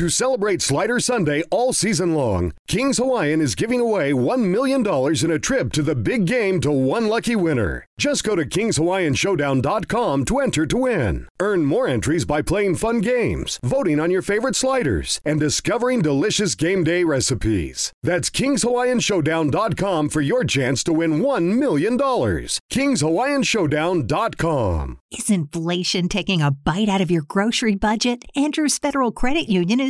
To celebrate Slider Sunday all season long, Kings Hawaiian is giving away $1 million in a trip to the big game to one lucky winner. Just go to KingsHawaiianShowdown.com to enter to win. Earn more entries by playing fun games, voting on your favorite sliders, and discovering delicious game day recipes. That's KingsHawaiianShowdown.com for your chance to win $1 million. KingsHawaiianShowdown.com. Is inflation taking a bite out of your grocery budget? Andrews Federal Credit Union is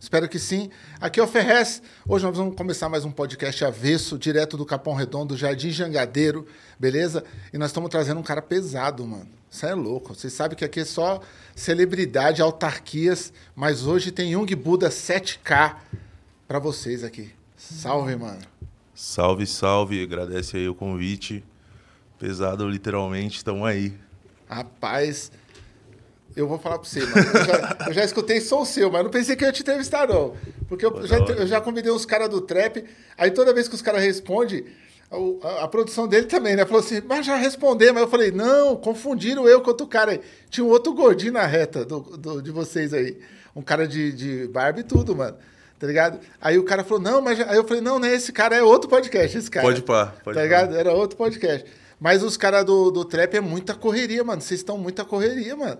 Espero que sim. Aqui é o Ferrez. Hoje nós vamos começar mais um podcast avesso, direto do Capão Redondo, Jardim Jangadeiro, beleza? E nós estamos trazendo um cara pesado, mano. Isso é louco. Vocês sabem que aqui é só celebridade, autarquias, mas hoje tem Jung Buda 7K para vocês aqui. Salve, mano. Salve, salve. Agradece aí o convite. Pesado, literalmente, estamos aí. Rapaz, eu vou falar pra você, mano. Eu já, eu já escutei Sou Seu, mas não pensei que eu ia te entrevistar, não. Porque eu, já, eu já convidei uns caras do trap, aí toda vez que os caras respondem, a, a- produção dele também, né? Falou assim, mas já responder. Mas eu falei, não, confundiram eu com outro cara aí. Tinha um outro gordinho na reta do, do- de vocês aí. Um cara de, de barba e tudo, mano. Tá ligado? Aí o cara falou, não, mas... Aí eu falei, não, né? Esse cara é outro podcast, esse cara. Pode pá, pode Tá ligado? Era outro podcast. Mas os caras do, do trap é muita correria, mano. Vocês estão muita correria, mano.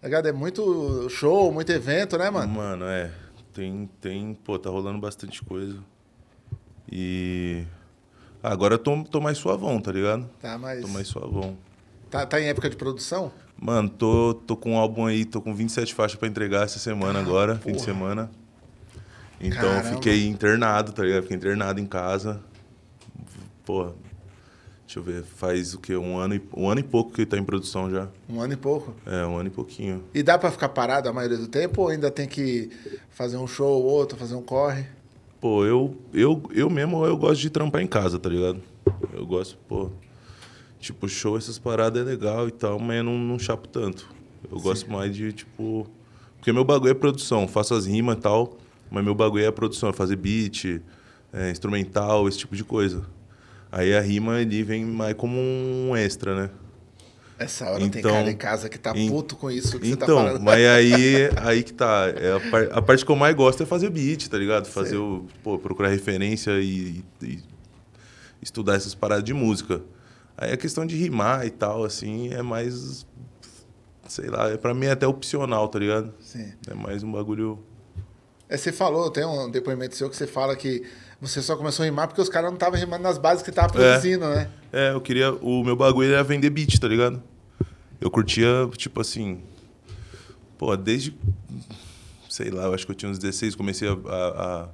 Tá? É muito show, muito evento, né, mano? Mano, é. Tem, tem. Pô, tá rolando bastante coisa. E. ah, Agora eu tô, tô mais suavão, tá ligado? Tá, mas. Tô mais suavão. Tá, tá em época de produção? Mano, tô, tô com um álbum aí, tô com 27 faixas pra entregar essa semana agora, fim de porra. semana. Então Caramba. fiquei internado, tá ligado? Fiquei internado em casa. Pô, deixa eu ver, faz o quê? Um ano e, um ano e pouco que tá em produção já. Um ano e pouco. É, um ano e pouquinho. E dá pra ficar parado a maioria do tempo ou ainda tem que fazer um show ou outro, fazer um corre? Pô, eu, eu, eu mesmo eu gosto de trampar em casa, tá ligado? Eu gosto, pô. Tipo, show, essas paradas é legal e tal, mas eu não, não chapo tanto. Eu gosto mais de, tipo. Porque meu bagulho é produção, faço as rimas e tal, mas meu bagulho é produção, é fazer beat, é, instrumental, esse tipo de coisa. Aí a rima ele vem mais como um extra, né? Essa hora tem Então- cara em casa que tá puto com isso que você tá Então, falando. mas aí, aí que tá. É a, par- a parte que eu mais gosto é fazer beat, tá ligado? Fazer Sei. o. Pô, procurar referência e, e estudar essas paradas de música. Aí a questão de rimar e tal, assim, é mais. Sei lá, é, pra mim é até opcional, tá ligado? Sim. É mais um bagulho. É, você falou, tem um depoimento seu que você fala que você só começou a rimar porque os caras não estavam rimando nas bases que tava produzindo, né? É, eu queria. O meu bagulho era vender beat, tá ligado? Eu curtia, tipo assim. Pô, desde. Sei lá, eu acho que eu tinha uns 16, comecei a, a, a-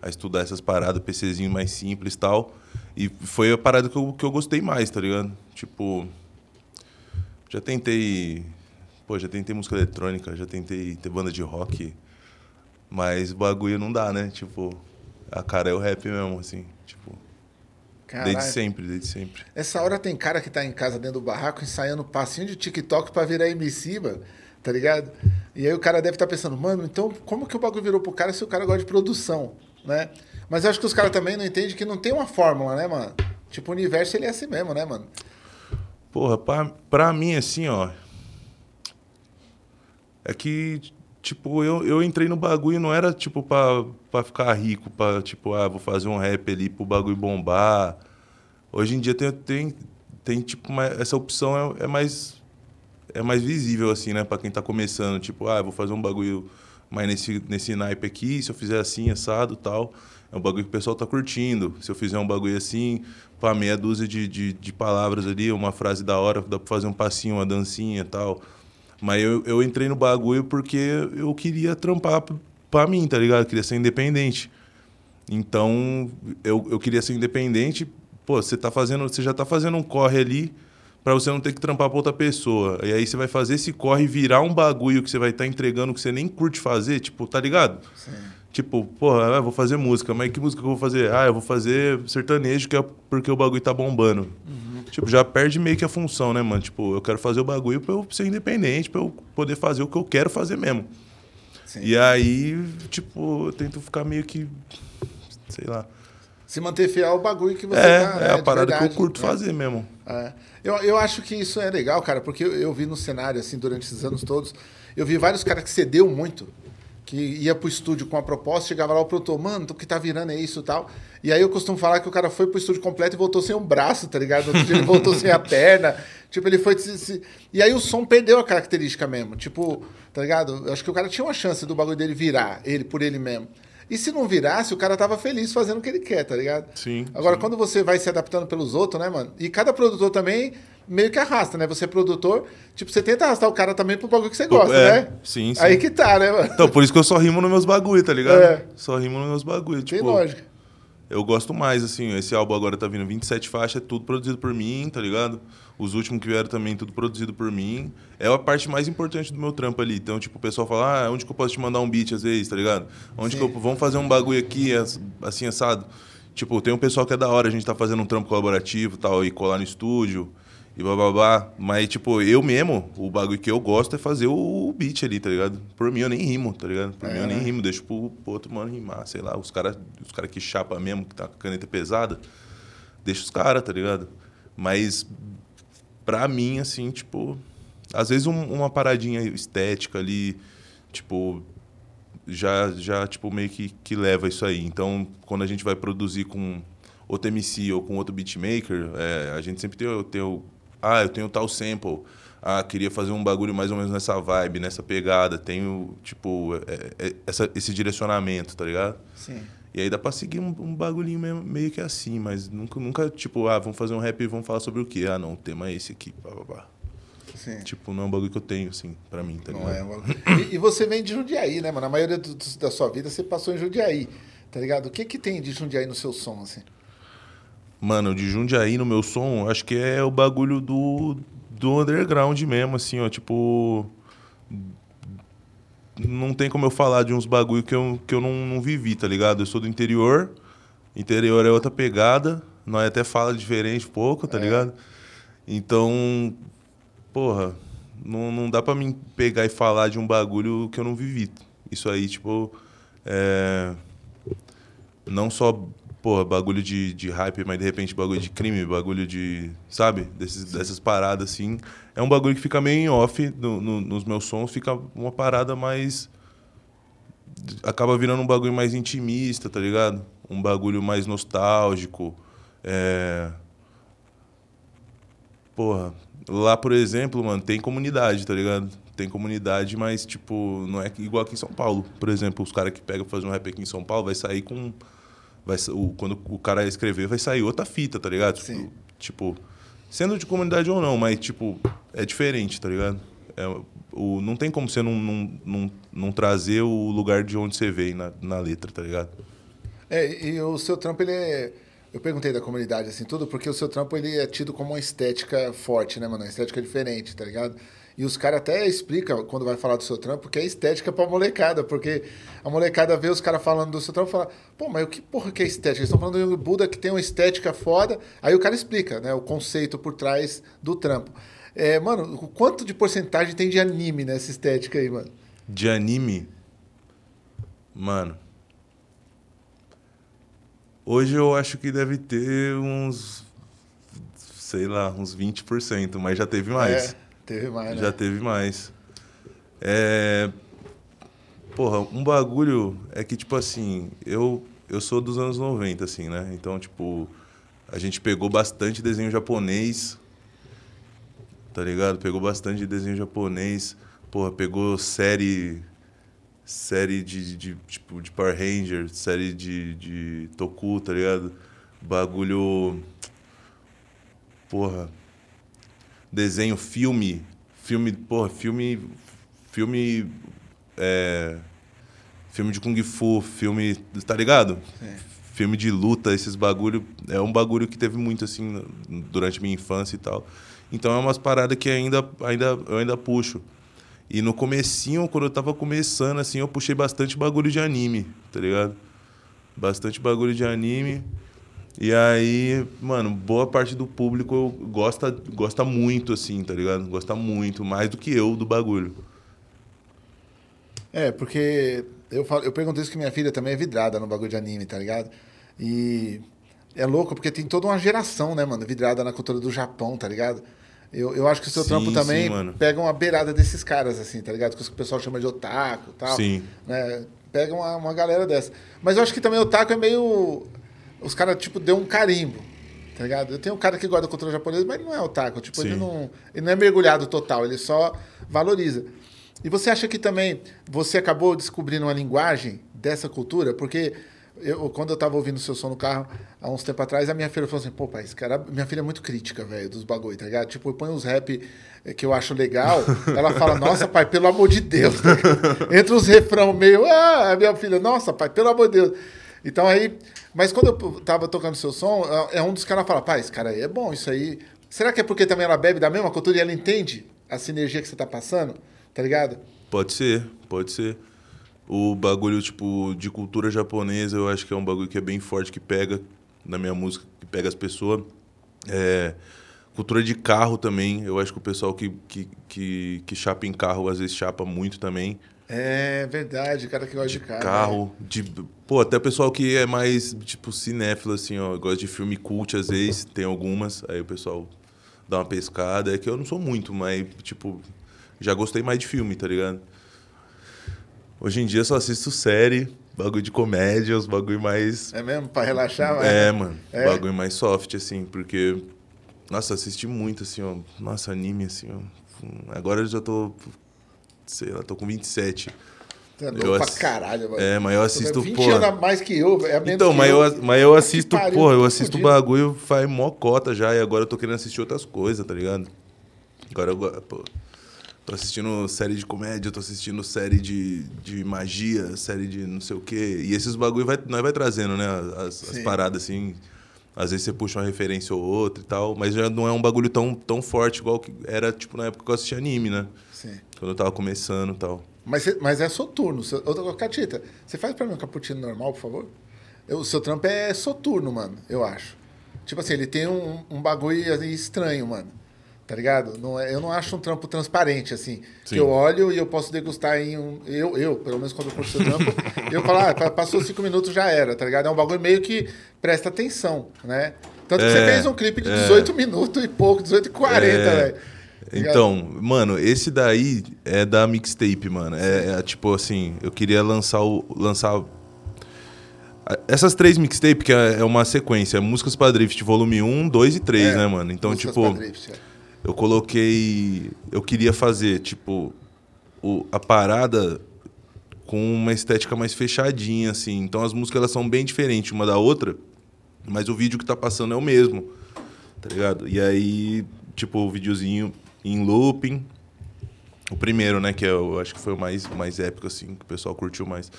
a estudar essas paradas, PCzinho mais simples e tal. E foi a parada que eu, que eu gostei mais, tá ligado? Tipo. Já tentei. Pô, já tentei música eletrônica, já tentei ter banda de rock. Mas o bagulho não dá, né? Tipo. A cara é o rap mesmo, assim. Tipo. Caralho. Desde sempre, desde sempre. Essa hora tem cara que tá em casa dentro do barraco ensaiando passinho de TikTok pra virar MC, mano. Tá ligado? E aí o cara deve estar pensando, mano, então como que o bagulho virou pro cara se o cara gosta de produção, né? Mas eu acho que os caras também não entendem que não tem uma fórmula, né, mano? Tipo, o universo ele é assim mesmo, né, mano? Porra, pra, pra mim, assim, ó. É que, tipo, eu, eu entrei no bagulho não era, tipo, pra, pra ficar rico, pra, tipo, ah, vou fazer um rap ali pro bagulho bombar. Hoje em dia tem, tem, tem tipo, uma- essa opção é, é mais é mais visível, assim, né? Pra quem tá começando. Tipo, ah, vou fazer um bagulho mais nesse, nesse naipe aqui. Se eu fizer assim, assado tal, é um bagulho que o pessoal tá curtindo. Se eu fizer um bagulho assim, pá, meia dúzia de, de, de palavras ali, uma frase da hora, dá pra fazer um passinho, uma dancinha tal. Mas eu, eu entrei no bagulho porque eu queria trampar pra mim, tá ligado? Eu queria ser independente. Então, eu, eu queria ser independente. Pô, você tá fazendo, você já tá fazendo um corre ali pra você não ter que trampar pra outra pessoa. E aí você vai fazer esse corre virar um bagulho que você vai estar entregando que você nem curte fazer, tipo, tá ligado? Sim. Tipo, porra, eu vou fazer música, mas que música que eu vou fazer? Ah, eu vou fazer sertanejo, que é porque o bagulho tá bombando. Tipo, já perde meio que a função, né, mano? Tipo, eu quero fazer o bagulho pra eu ser independente, pra eu poder fazer o que eu quero fazer mesmo. Sim. E aí, tipo, eu tento ficar meio que. Sei lá. Se manter fiel ao bagulho que você é, tá, É, é a parada verdade, que eu curto né? fazer mesmo. É. Eu, eu acho que isso é legal, cara, porque eu, eu vi no cenário, assim, durante esses anos todos, eu vi vários caras que cedeu muito que ia pro estúdio com a proposta, chegava lá o produtor, mano, o que tá virando é isso e tal. E aí eu costumo falar que o cara foi pro estúdio completo e voltou sem um braço, tá ligado? Outro dia ele voltou sem a perna. Tipo, ele foi. Se, se... E aí o som perdeu a característica mesmo. Tipo, tá ligado? Eu acho que o cara tinha uma chance do bagulho dele virar, ele por ele mesmo. E se não virasse, o cara tava feliz fazendo o que ele quer, tá ligado? Sim. Agora, sim. quando você vai se adaptando pelos outros, né, mano? E cada produtor também meio que arrasta, né? Você é produtor, tipo, você tenta arrastar o cara também pro bagulho que você gosta, é, né? Sim, sim. Aí que tá, né, mano? Então, por isso que eu só rimo nos meus bagulho, tá ligado? É. Só rimo nos meus bagulho. Tem tipo, lógica. Eu gosto mais, assim, esse álbum agora tá vindo 27 faixas, é tudo produzido por mim, tá ligado? Os últimos que vieram também, tudo produzido por mim. É a parte mais importante do meu trampo ali. Então, tipo, o pessoal fala, ah, onde que eu posso te mandar um beat às vezes, tá ligado? Onde Sim. que eu... Vamos fazer um bagulho aqui, assim, assado. Tipo, tem um pessoal que é da hora, a gente tá fazendo um trampo colaborativo tal, e colar no estúdio e blá blá blá. Mas, tipo, eu mesmo, o bagulho que eu gosto é fazer o, beat ali, tá ligado? Por mim eu nem rimo, tá ligado? Por é. mim eu nem rimo, deixo pro, pro outro mano rimar, sei lá. Os caras os cara que chapa mesmo, que tá com a caneta pesada, deixa os caras, tá ligado? Mas, pra mim, assim, tipo, às vezes um, uma paradinha estética ali, tipo, já, já tipo, meio que, que leva isso aí. Então, quando a gente vai produzir com outro MC ou com outro beatmaker, é, a gente sempre tem, tem o ah, eu tenho tal sample. Ah, queria fazer um bagulho mais ou menos nessa vibe, nessa pegada. Tenho, tipo, é, é, essa, esse direcionamento, tá ligado? Sim. E aí dá pra seguir um, um bagulhinho meio, meio, que assim, mas nunca, nunca, tipo, ah, vamos fazer um rap e vamos falar sobre o quê? Ah, não, o tema é esse aqui, pá, pá, pá. Sim. Tipo, não é um bagulho que eu tenho, assim, pra mim, tá ligado? Não é e, e, você vem de Jundiaí, né, mano? A maioria do, do, da sua vida você passou em Jundiaí, tá ligado? O que que tem de Jundiaí no seu som, assim? Mano, de Jundiaí no meu som, acho que é o bagulho do, do underground mesmo, assim, ó. Tipo. Não tem como eu falar de uns bagulho que eu, que eu não, não vivi, tá ligado? Eu sou do interior. Interior é outra pegada. Nós até fala diferente pouco, tá é. ligado? Então, porra, não, não dá pra mim pegar e falar de um bagulho que eu não vivi. Isso aí, tipo. É... Não só porra, bagulho de, de hype, mas de repente bagulho de crime, bagulho de. Sabe? Desses, dessas paradas assim. É um bagulho que fica meio em off no, no, nos meus sons, fica uma parada mais. Acaba virando um bagulho mais intimista, tá ligado? Um bagulho mais nostálgico. É. Porra, lá, por exemplo, mano, tem comunidade, tá ligado? Tem comunidade, mas, tipo, não é igual aqui em São Paulo. Por exemplo, os caras que pegam fazer um rap aqui em São Paulo vai sair com vai, o, quando o cara escrever, vai sair outra fita, tá ligado? Sim. Tipo, sendo de comunidade ou não, mas, tipo, é diferente, tá ligado? É, o, não tem como você não, não, não, não, trazer o lugar de onde você veio na, na letra, tá ligado? É, e o seu trampo, ele é... Eu perguntei da comunidade, assim, tudo, porque o seu trampo, ele é tido como uma estética forte, né, mano? Uma estética diferente, tá ligado? E os caras até explicam, quando vai falar do seu trampo, que é estética pra molecada, porque a molecada vê os caras falando do seu trampo e fala, pô, mas o que porra que é estética? Eles estão falando do Buda que tem uma estética foda. Aí o cara explica, né, o conceito por trás do trampo. É, mano, quanto de porcentagem tem de anime nessa estética aí, mano? De anime? Mano. Hoje eu acho que deve ter uns. Sei lá, uns 20%, mas já teve mais. É. Teve mais, né? Já teve mais. É... Porra, um bagulho é que, tipo assim, eu, eu sou dos anos 90, assim, né? Então, tipo, a gente pegou bastante desenho japonês, tá ligado? Pegou bastante desenho japonês. Porra, pegou série série de, de, tipo, de Power Rangers, série de, de Toku, tá ligado? Bagulho. Porra desenho, filme, filme, porra, filme, filme, é, filme de kung fu, filme, tá ligado? É. Filme de luta, esses bagulho, é um bagulho que teve muito assim durante minha infância e tal. Então é umas paradas que ainda, ainda eu ainda puxo. E no comecinho, quando eu tava começando, assim, eu puxei bastante bagulho de anime, tá ligado? Bastante bagulho de anime. E aí, mano, boa parte do público gosta, gosta muito, assim, tá ligado? Gosta muito, mais do que eu do bagulho. É, porque eu, falo, eu perguntei isso que minha filha também é vidrada no bagulho de anime, tá ligado? E é louco, porque tem toda uma geração, né, mano, vidrada na cultura do Japão, tá ligado? Eu, eu acho que o seu Sim, trampo também sim, pega uma beirada desses caras, assim, tá ligado? Que o pessoal chama de otaku e tal. Sim. Né? Pega uma, uma galera dessa. Mas eu acho que também o otaku é meio. Os caras, tipo, deu um carimbo. Tá ligado? Eu tenho um cara que gosta da cultura japonesa, mas ele não é otaku. Tipo, ele não, ele não é mergulhado total, ele só valoriza. E você acha que também você acabou descobrindo uma linguagem dessa cultura? Porque eu, quando eu tava ouvindo o seu som no carro, há uns tempos atrás, a minha filha falou assim, pô, pai, esse cara... Minha filha é muito crítica, velho, dos bagulho, tá ligado? Tipo, eu ponho uns rap eh, que eu acho legal, ela fala, nossa, pai, pelo amor de Deus. tá? Entre os refrão meio, ah, a minha filha, nossa, pai, pelo amor de Deus. Então aí... Mas quando eu tava tocando seu som, é um dos caras fala, pai, esse cara aí é bom, isso aí... Será que é porque também ela bebe da mesma cultura e ela entende a sinergia que você tá passando? Tá ligado? Pode ser, pode ser. O bagulho, tipo, de cultura japonesa, eu acho que é um bagulho que é bem forte, que pega na minha música, que pega as pessoas. É, cultura de carro também, eu acho que o pessoal que, que, que, que chapa em carro, às vezes chapa muito também. É verdade, cara que gosta de carro. carro, de, pô, até o pessoal que é mais, tipo, cinéfilo, assim, ó, gosta de filme cult, às vezes, tem algumas, aí o pessoal dá uma pescada, é que eu não sou muito, mas, tipo, já gostei mais de filme, tá ligado? Hoje em dia eu só assisto série, bagulho de comédia, os bagulho mais... É mesmo? Pra relaxar? mas- É, mano, É? bagulho mais soft, assim, porque, nossa, assisti muito, assim, ó, nossa, anime, assim, ó, agora eu já tô, sei lá, tô com 27, Você é louco Eu pra ass- caralho, mano. É, mas eu assisto, 20 porra. anos a mais que eu, é menos Então, mas eu, eu. mas eu assisto, pariu, porra, eu assisto o bagulho faz mó cota já, e agora eu tô querendo assistir outras coisas, tá ligado? Agora eu, pô, tô assistindo série de comédia, tô assistindo série de, de magia, série de não sei o quê. E esses bagulho vai, nós vai trazendo, né, as, as paradas assim. Às vezes você puxa uma referência ou outra e tal, mas já não é um bagulho tão, tão forte igual que era, tipo, na época que eu assistia anime, né? Quando eu tava começando e tal. Mas, cê- mas é soturno. Ô, Catita, você faz pra mim um cappuccino normal, por favor? Eu- O seu trampo é soturno, mano, eu acho. Tipo assim, ele tem um, um bagulho estranho, mano. Tá ligado? Não é- eu não acho um trampo transparente, assim. Sim. Que eu olho e eu posso degustar em um. Eu, eu pelo menos quando eu curto seu trampo, eu falo, ah, pa- passou cinco minutos já era, tá ligado? É um bagulho meio que presta atenção, né? Tanto que você É, fez um clipe de é. 18 minutos e pouco, 18 e 40, É. velho. Então, mano, esse daí é da mixtape, mano. É, é, tipo assim, eu queria lançar o. lançar. Essas três mixtapes, que é é uma sequência, Músicas pra Drift, volume 1, 2 e 3, É, né, mano? Então, tipo, drift, é. eu coloquei. Eu queria fazer, tipo, o, a parada com uma estética mais fechadinha, assim. Então as músicas elas são bem diferentes uma da outra, mas o vídeo que tá passando é o mesmo, tá ligado? E aí, tipo, o videozinho em looping. O primeiro, né, que é, eu acho que foi o mais, mais épico, assim, que o pessoal curtiu mais.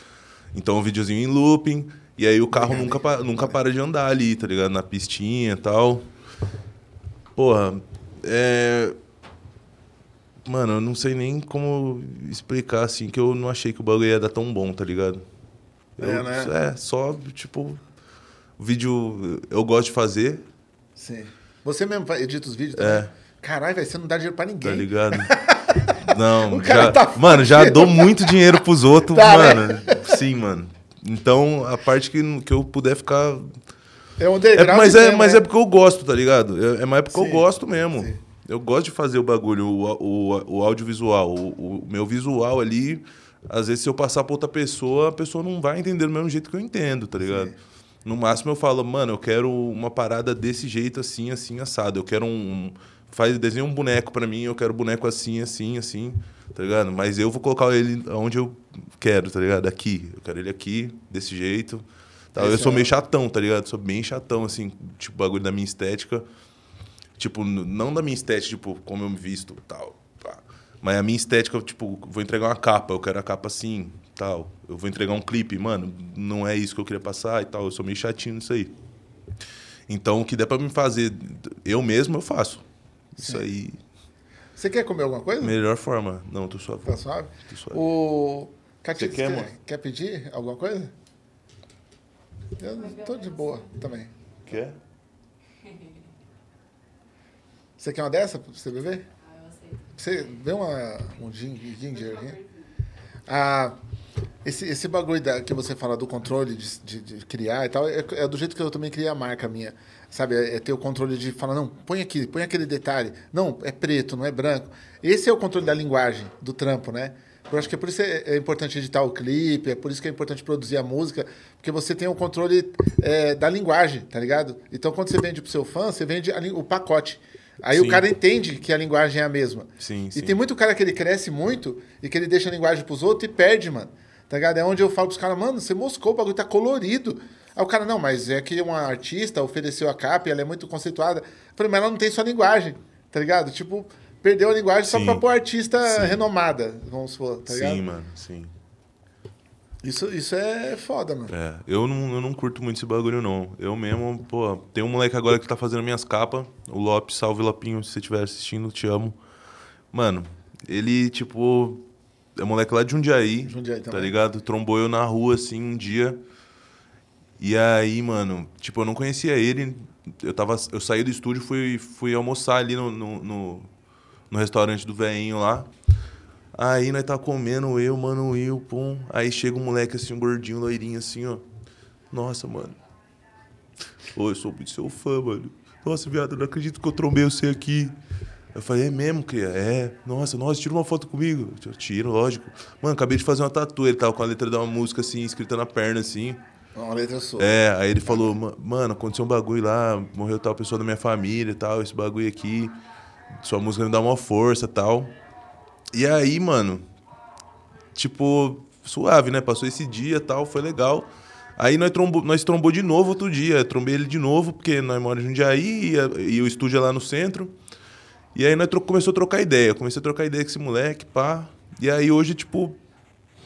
Então, o videozinho em looping, e aí o carro nunca, pa- nunca para de andar ali, tá ligado? Na pistinha e tal. Porra, é. Mano, eu não sei nem como explicar, assim, que eu não achei que o bagulho ia dar tão bom, tá ligado? Eu- É, né? É, só, tipo. O vídeo eu gosto de fazer, Sim. Você mesmo edita os vídeos também? É. Caralho, velho, você não dá dinheiro pra ninguém. tá ligado? Não, já, tá mano, já dou muito dinheiro pros outros, Tá, né? mano. Sim, mano. Então, a parte que, que eu puder ficar. É um É, mas é, mas né? é porque eu gosto, tá ligado? É, é mais porque Sim, eu gosto mesmo. sim. Eu gosto de fazer o bagulho, o, o, o audiovisual. O, o meu visual ali, às vezes, se eu passar pra outra pessoa, a pessoa não vai entender do mesmo jeito que eu entendo, tá ligado? No máximo eu falo, mano, eu quero uma parada desse jeito, assim, assim, assado. Eu quero um. Faz, desenha um boneco pra mim, eu quero boneco assim, assim, assim, tá ligado? Mas eu vou colocar ele onde eu quero, tá ligado? Aqui. Eu quero ele aqui, desse jeito. Tá? Eu sou é- meio chatão, tá ligado? Sou bem chatão, assim, tipo, bagulho da minha estética. Tipo, não da minha estética, tipo, como eu me visto tal. pá. Mas a minha estética, tipo, vou entregar uma capa, eu quero a capa assim, tal. Eu vou entregar um clipe, mano, não é isso que eu queria passar e tal. Eu sou meio chatinho nisso aí. Então, o que der pra me fazer eu mesmo, eu faço. Isso aí. Você quer comer alguma coisa? Melhor forma. Não, tô suave. Tá suave? Tô suave. O. Catito, Você quer, quer, quer pedir alguma coisa? Eu tô de boa também. Quer? Você quer uma dessa pra você beber? Você vê uma, um gin- ginger aqui? Ah, esse, esse bagulho da, que você fala do controle de, de- de criar e tal, é, é do jeito que eu também criei a marca minha. Sabe? É, é ter o controle de falar, não, põe aqui, põe aquele detalhe. Não, é preto, não é branco. Esse é o controle da linguagem, do trampo, né? Eu acho que é por isso é, é importante editar o clipe, é por isso que é importante produzir a música, porque você tem o controle é, da linguagem, tá ligado? Então, quando você vende pro seu fã, você vende a o pacote. Aí Sim. o cara entende que a linguagem é a mesma. Sim, E sim. tem muito cara que ele cresce muito e que ele deixa a linguagem pros outros e perde, mano. Tá ligado? É onde eu falo pros caras, mano, você moscou, o bagulho tá colorido. Aí o cara, não, mas é que uma artista ofereceu a capa e ela é muito conceituada. Eu falei, mas ela não tem sua linguagem, tá ligado? Tipo, perdeu a linguagem só Sim. pra pôr artista Sim. renomada, vamos supor, tá ligado? sim, mano, sim. Isso, isso é foda, mano. É, eu não, eu não curto muito esse bagulho, não. Eu mesmo, pô, tem um moleque agora que tá fazendo minhas capas, o Lopes, salve Lopinho, se você estiver assistindo, te amo. Mano, ele, tipo, é moleque lá de Jundiaí, Jundiaí tá ligado? Trombou eu na rua, assim, um dia. E aí, mano, tipo, eu não conhecia ele. Eu, tava, eu saí do estúdio, fui, fui almoçar ali no, no, no, no restaurante do velhinho lá. Aí nós tá comendo, eu, mano, Will, pum. Aí chega um moleque assim, um gordinho, loirinho assim, ó. Nossa, mano. Ô, eu sou muito seu fã, mano. Nossa, viado, eu não acredito que eu trombei você aqui. Eu falei, é mesmo, cria? É. Nossa, nossa, tira uma foto comigo. Eu tiro, lógico. Mano, acabei de fazer uma tatu. Ele tava com a letra de uma música assim, escrita na perna, assim. Uma letra sua. É, aí ele falou, "Ma- mano, aconteceu um bagulho lá, morreu tal pessoa da minha família e tal, esse bagulho aqui, sua música me dá uma força e tal. E aí, mano, tipo, suave, né? Passou esse dia e tal, foi legal. Aí nós trombou, nós trombou de novo outro dia, trombei ele de novo, porque nós moramos em Jundiaí e, e o estúdio é lá no centro. E aí nós começou a trocar ideia, comecei a trocar ideia com esse moleque, pá. E aí hoje, tipo,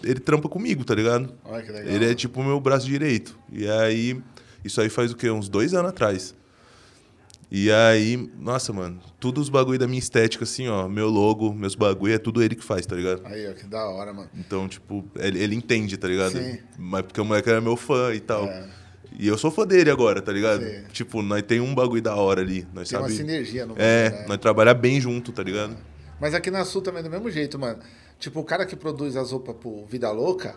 ele trampa comigo, tá ligado? Olha que legal. Ele é tipo o meu braço direito. E aí, isso aí faz o quê? Uns dois anos atrás. E aí, nossa, mano, tudo os bagulho da minha estética, assim, ó, meu logo, meus bagulho, é tudo ele que faz, tá ligado? Aí, ó, que da hora, mano. Então, tipo, ele, ele entende, tá ligado? Sim. Mas porque o moleque era meu fã e tal. É. E eu sou fã dele agora, tá ligado? Sim. Tipo, nós tem um bagulho da hora ali. Nós Tem uma sabe... sinergia no É, né? nós trabalhar bem junto, tá ligado? Mas aqui na Sul também é do mesmo jeito, mano. Tipo, o cara que produz as roupas pro Vida Louca,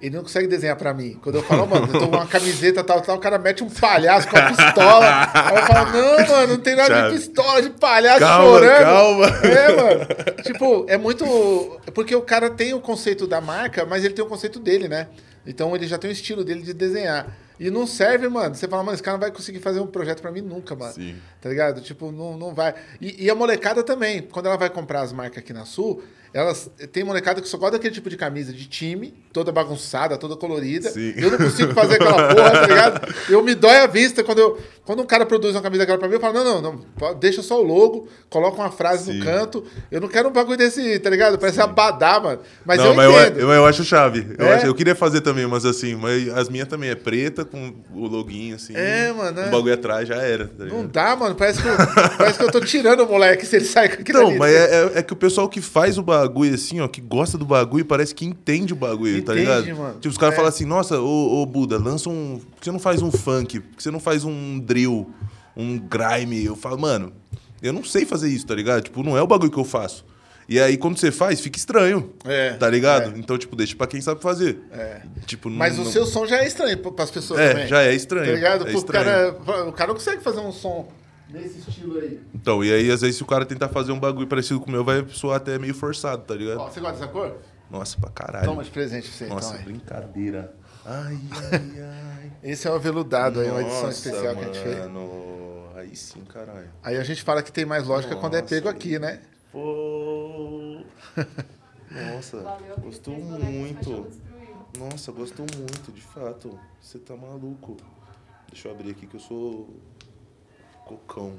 ele não consegue desenhar pra mim. Quando eu falo, mano, eu tô com uma camiseta tal, tal, o cara mete um palhaço com a pistola. Aí eu falo, não, mano, não tem nada de pistola, de palhaço Calma, chorando. calma. É, mano. Tipo, é muito. Porque o cara tem o conceito da marca, mas ele tem o conceito dele, né? Então ele já tem o estilo dele de desenhar. E não serve, mano. Você fala, mano, esse cara não vai conseguir fazer um projeto pra mim nunca, mano. Sim. Tá ligado? Tipo, não, não vai. E, e a molecada também, quando ela vai comprar as marcas aqui na Sul, elas tem molecada que só gosta daquele tipo de camisa de time, toda bagunçada, toda colorida. Sim. Eu não consigo fazer aquela porra, tá ligado? Eu me dói a vista quando eu. Quando um cara produz uma camisa daquela pra mim, eu falo, não, não, não, deixa só o logo, coloca uma frase Sim. no canto. Eu não quero um bagulho desse, tá ligado? Parece abadá, mano. Mas não, eu mas entendo. eu, eu acho chave. Eu, É? acho- eu queria fazer também, mas assim, mas as minhas também é preta, com o loguinho assim. É, mano, O é. bagulho atrás já era. Tá Não dá, mano. Parece que, eu, parece que eu tô tirando o moleque se ele sai com aquilo Não, ali. mas é, é- é que o pessoal que faz o bagulho assim, ó, que gosta do bagulho, parece que entende o bagulho, tá Entende, ligado? mano. Tipo, os caras É. falam assim, nossa, ô, ô Buda, lança um. Por que você não faz um funk? Por que você não faz um drill, um grime? Eu falo, mano, eu não sei fazer isso, tá ligado? Tipo, não é o bagulho que eu faço. E aí, quando você faz, fica estranho. É, Tá ligado? é. Então, tipo, deixa pra quem sabe fazer. É. Tipo, não- Mas o não- seu som já é estranho para as pessoas É, também. já é estranho, Tá ligado? é estranho. cara, o cara não consegue fazer um som nesse estilo aí. Então, e aí, às vezes, se o cara tentar fazer um bagulho parecido com o meu, vai soar até meio forçado, tá ligado? Ó, você gosta dessa cor? Nossa, pra caralho. Toma de presente pra você, Nossa, então. brincadeira. Ai, ai, ai. Esse é o aveludado aí, uma edição Nossa, especial que a gente fez. mano. Aí sim, caralho. Aí a gente fala que tem mais lógica quando é Nossa, pego aqui, né? Pô. Nossa, Valeu, gostou muito. Nossa, gostou muito, de fato. Você tá maluco. Deixa eu abrir aqui que eu sou cocão.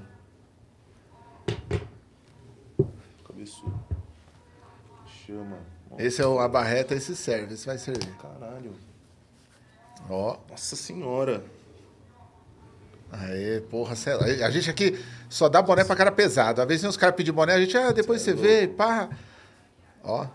Cabeçudo. Chama. Esse é o, a barreta, esse serve, esse vai servir. Caralho. Ó, Nossa senhora. Aê, porra, sei lá. A gente aqui só dá boné pra cara pesado. Às vezes os caras pedir boné, a gente, ah, depois você vê, pá. Ó,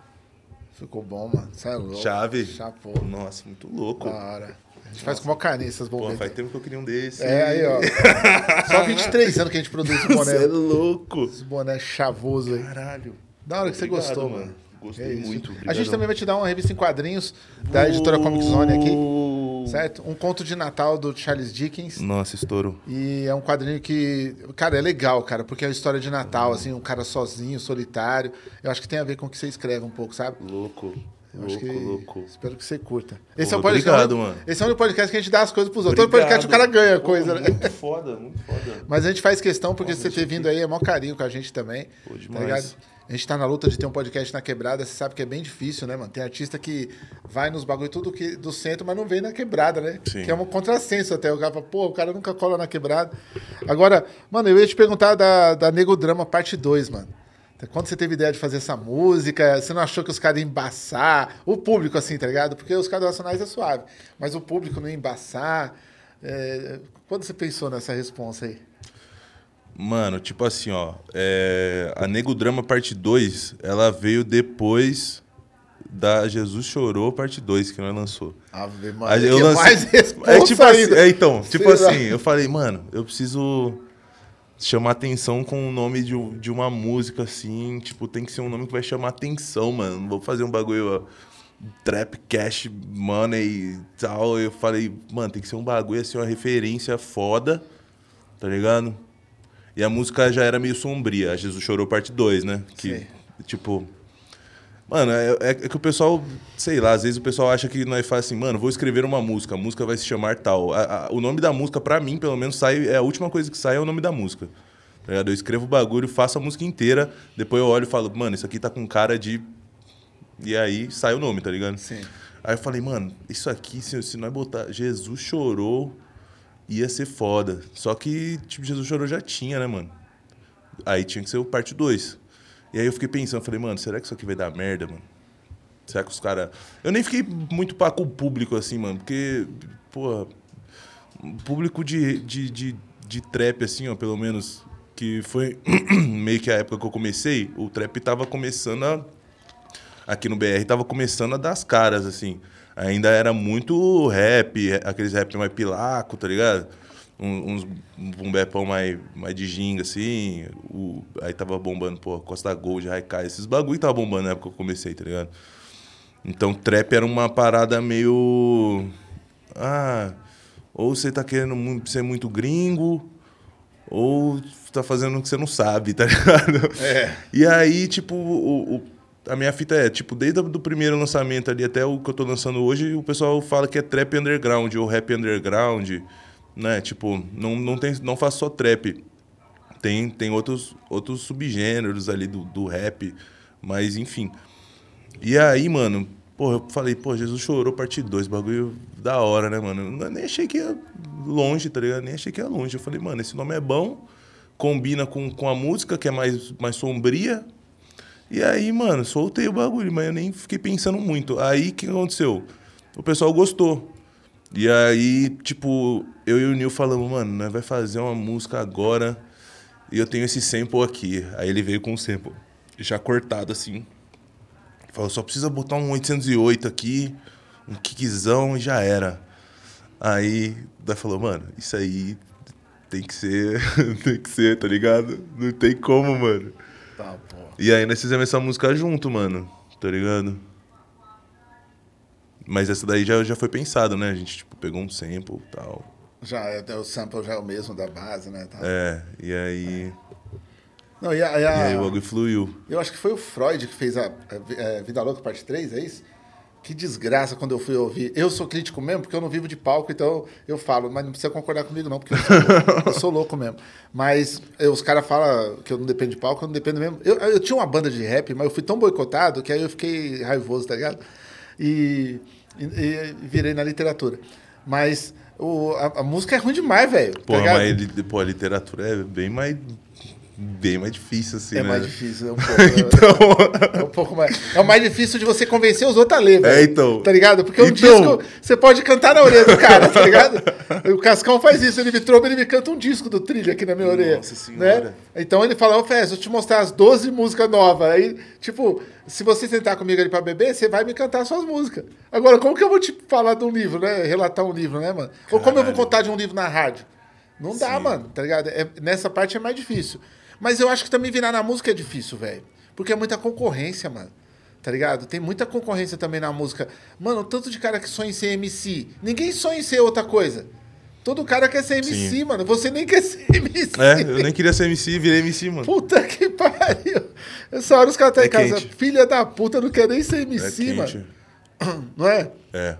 ficou bom, mano. Sai louco. Chave. Chapô. Nossa, muito louco. Da hora. A gente faz com maior carinho essas Pô, borboletas. faz tempo que eu queria um desse. É, aí, ó. Só 23 anos que a gente produz esse Você é boné. louco. Esse boné chavoso aí. Caralho. Da hora que você Obrigado, gostou, mano. mano. Gostei É muito, A gente também vai te dar uma revista em quadrinhos da editora Comic Zone aqui, certo? Um conto de Natal do Charles Dickens. Nossa, estouro. E é um quadrinho que, cara, é legal, cara, porque é uma história de Natal, assim, um cara sozinho, solitário. Eu acho que tem a ver com o que você escreve um pouco, sabe? Louco. Eu acho Louco, que. louco. Espero que você curta. Esse é o Pô, podcast. obrigado, mano. Esse é o único podcast que a gente dá as coisas pros outros. Todo podcast o cara ganha Pô, coisa, né? Muito foda, muito foda. Mas a gente faz questão porque você ter vindo aí é maior carinho com a gente também. Pô, tá demais. ligado? A gente tá na luta de ter um podcast na quebrada, você sabe que é bem difícil, né, mano? Tem artista que vai nos bagulho tudo que, do centro, mas não vem na quebrada, né? Sim. Que é um contrassenso até. O cara fala, pô, o cara nunca cola na quebrada. Agora, mano, eu ia te perguntar da, da Nego Drama parte 2, mano. Quando você teve ideia de fazer essa música, você não achou que os caras iam embaçar? O público, assim, tá ligado? Porque os caras nacionais é suave, mas o público não ia embaçar. É, Quando você pensou nessa resposta aí? Mano, tipo assim, ó. é, A Nego Drama Parte 2, ela veio depois da Jesus Chorou Parte 2, que nós lançou. Ave Maria, eu lancei- mais é, tipo assim, é, então, tipo Sei lá. assim, eu falei, mano, eu preciso chamar atenção com o nome de, de uma música, assim, tipo, tem que ser um nome que vai chamar atenção, mano. Não vou fazer um bagulho, ó, trap, cash, money e tal. Eu falei, mano, tem que ser um bagulho, assim, uma referência foda, tá ligado? E a música já era meio sombria, a Jesus Chorou Parte 2, né? Que, Sim. tipo... Mano, é, é que o pessoal, sei lá, às vezes o pessoal acha que nós faz assim, mano, vou escrever uma música, a música vai se chamar tal. A- a- o nome da música, pra mim, pelo menos, sai, é a última coisa que sai é o nome da música. Tá ligado? Eu escrevo o bagulho, faço a música inteira, depois eu olho e falo, mano, isso aqui tá com cara de. E aí sai o nome, tá ligado? Sim. Aí eu falei, mano, isso aqui, se, se nós botar Jesus chorou, ia ser foda. Só que, tipo, Jesus chorou já tinha, né, mano? Aí tinha que ser o parte 2. E aí eu fiquei pensando, falei, mano, será que isso aqui vai dar merda, mano? Será que os caras. Eu nem fiquei muito pá com o público, assim, mano, porque, porra, público de, de, de, de trap, assim, ó, pelo menos, que foi meio que a época que eu comecei, o trap tava começando a aqui no BR tava começando a dar as caras, assim. Ainda era muito rap, aqueles rap mais pilaco, tá ligado? Um- Uns um bepão mais, mais de ginga, assim. O, aí tava bombando, pô, Costa Gold, Haikai, esses bagulho tava bombando na época que eu comecei, tá ligado? Então, trap era uma parada meio. Ah, ou você tá querendo ser muito gringo, ou tá fazendo o que você não sabe, tá ligado? É. E aí, tipo, o, o- a minha fita é, tipo, desde o do primeiro lançamento ali até o que eu tô lançando hoje, o pessoal fala que é trap underground ou rap underground, né? Tipo, não, não, tem, não faço só trap. Tem, tem outros, outros subgêneros ali do, do rap, mas enfim. E aí, mano, pô, eu falei, pô, Jesus chorou, parte 2, bagulho da hora, né, mano? Eu nem achei que ia longe, tá ligado? Nem achei que ia longe. Eu falei, mano, esse nome é bom, combina com, com a música, que é mais, mais sombria. E aí, mano, soltei o bagulho, mas eu nem fiquei pensando muito. Aí, o que aconteceu? O pessoal gostou. E aí, tipo, eu e o Nil falamos, mano, nós vai fazer uma música agora e eu tenho esse sample aqui. Aí ele veio com o sample já cortado assim. Falou, só precisa botar um 808 aqui, um kickzão e já era. Aí, daí falou, mano, isso aí tem que ser, tem que ser, tá ligado? Não tem como, mano. Tá, pô. E aí nós fizemos essa música junto, mano, tá ligado? Mas essa daí já, já foi pensado, né? A gente, tipo, pegou um sample e tal. Já é, o sample já é o mesmo da base, né? Tá. É, e aí... Não, e a, e a- E aí o bagulho fluiu. Eu acho que foi o Freud que fez a, a- é, Vida Louca parte 3, é isso? Que desgraça quando eu fui ouvir. Eu sou crítico mesmo, porque eu não vivo de palco, então eu falo, mas não precisa concordar comigo, não, porque eu sou louco, eu sou louco mesmo. Mas eh, os caras falam que eu não dependo de palco, eu não dependo mesmo. Eu, eu tinha uma banda de rap, mas eu fui tão boicotado que aí eu fiquei raivoso, tá ligado? E, e- e virei na literatura. Mas o- a, a música é ruim demais, velho. tá ligado? mas li- pô, a literatura é bem mais bem mais difícil, assim, É né? mais difícil, é um pouco. né? É um pouco mais. É o mais difícil de você convencer os outros a ler, velho. É, então. Tá ligado? Porque o Então. disco, você pode cantar na orelha do cara, tá ligado? O Cascão faz isso, ele me trouxe, ele me canta um disco do trilha aqui na minha orelha. Nossa Senhora. Né? Então ele fala, ô Fez, vou te mostrar as 12 músicas novas. Aí, tipo, se você sentar comigo ali pra beber, você vai me cantar suas músicas. Agora, como que eu vou te falar de um livro, né? Relatar um livro, né, mano? Ou como eu vou Caralho. contar de um livro na rádio? Não dá, Sim. mano, tá ligado? É- nessa parte é mais difícil. Mas eu acho que também virar na música é difícil, velho. Porque é muita concorrência, mano. Tá ligado? Tem muita concorrência também na música. Mano, tanto de cara que sonha em ser MC. Ninguém sonha em ser outra coisa. Todo cara quer ser MC, Sim. mano. Você nem quer ser MC. É, eu nem queria ser MC e virei MC, mano. Puta que pariu. Essa hora os caras estão É em casa. quente. Filha da puta, não quer nem ser É MC, quente. mano. Não é? É.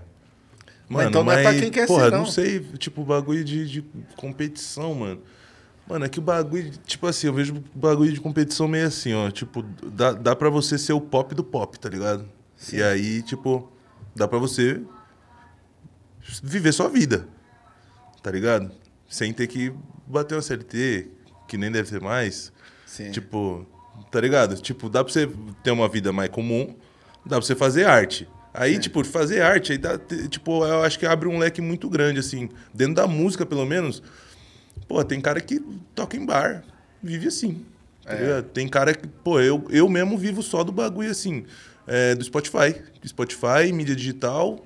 Mas então não é pra quem quer porra, ser, não. não sei, tipo, bagulho de, de competição, mano. Mano, é que o bagulho, tipo assim, eu vejo bagulho de competição meio assim, ó. Tipo, dá, dá pra você ser o pop do pop, tá ligado? E aí, tipo, dá pra você viver sua vida, tá ligado? Sem ter que bater uma CLT, que nem deve ter mais. Sim. Tipo, tá ligado? Tipo, dá pra você ter uma vida mais comum, dá pra você fazer arte. Aí, tipo, fazer arte, aí dá, tipo, eu acho que abre um leque muito grande, assim. Dentro da música, pelo menos. Pô, tem cara que toca em bar, vive assim. tá ligado? Tem cara que, pô, eu, eu mesmo vivo só do bagulho, assim, é, do Spotify. Spotify, mídia digital,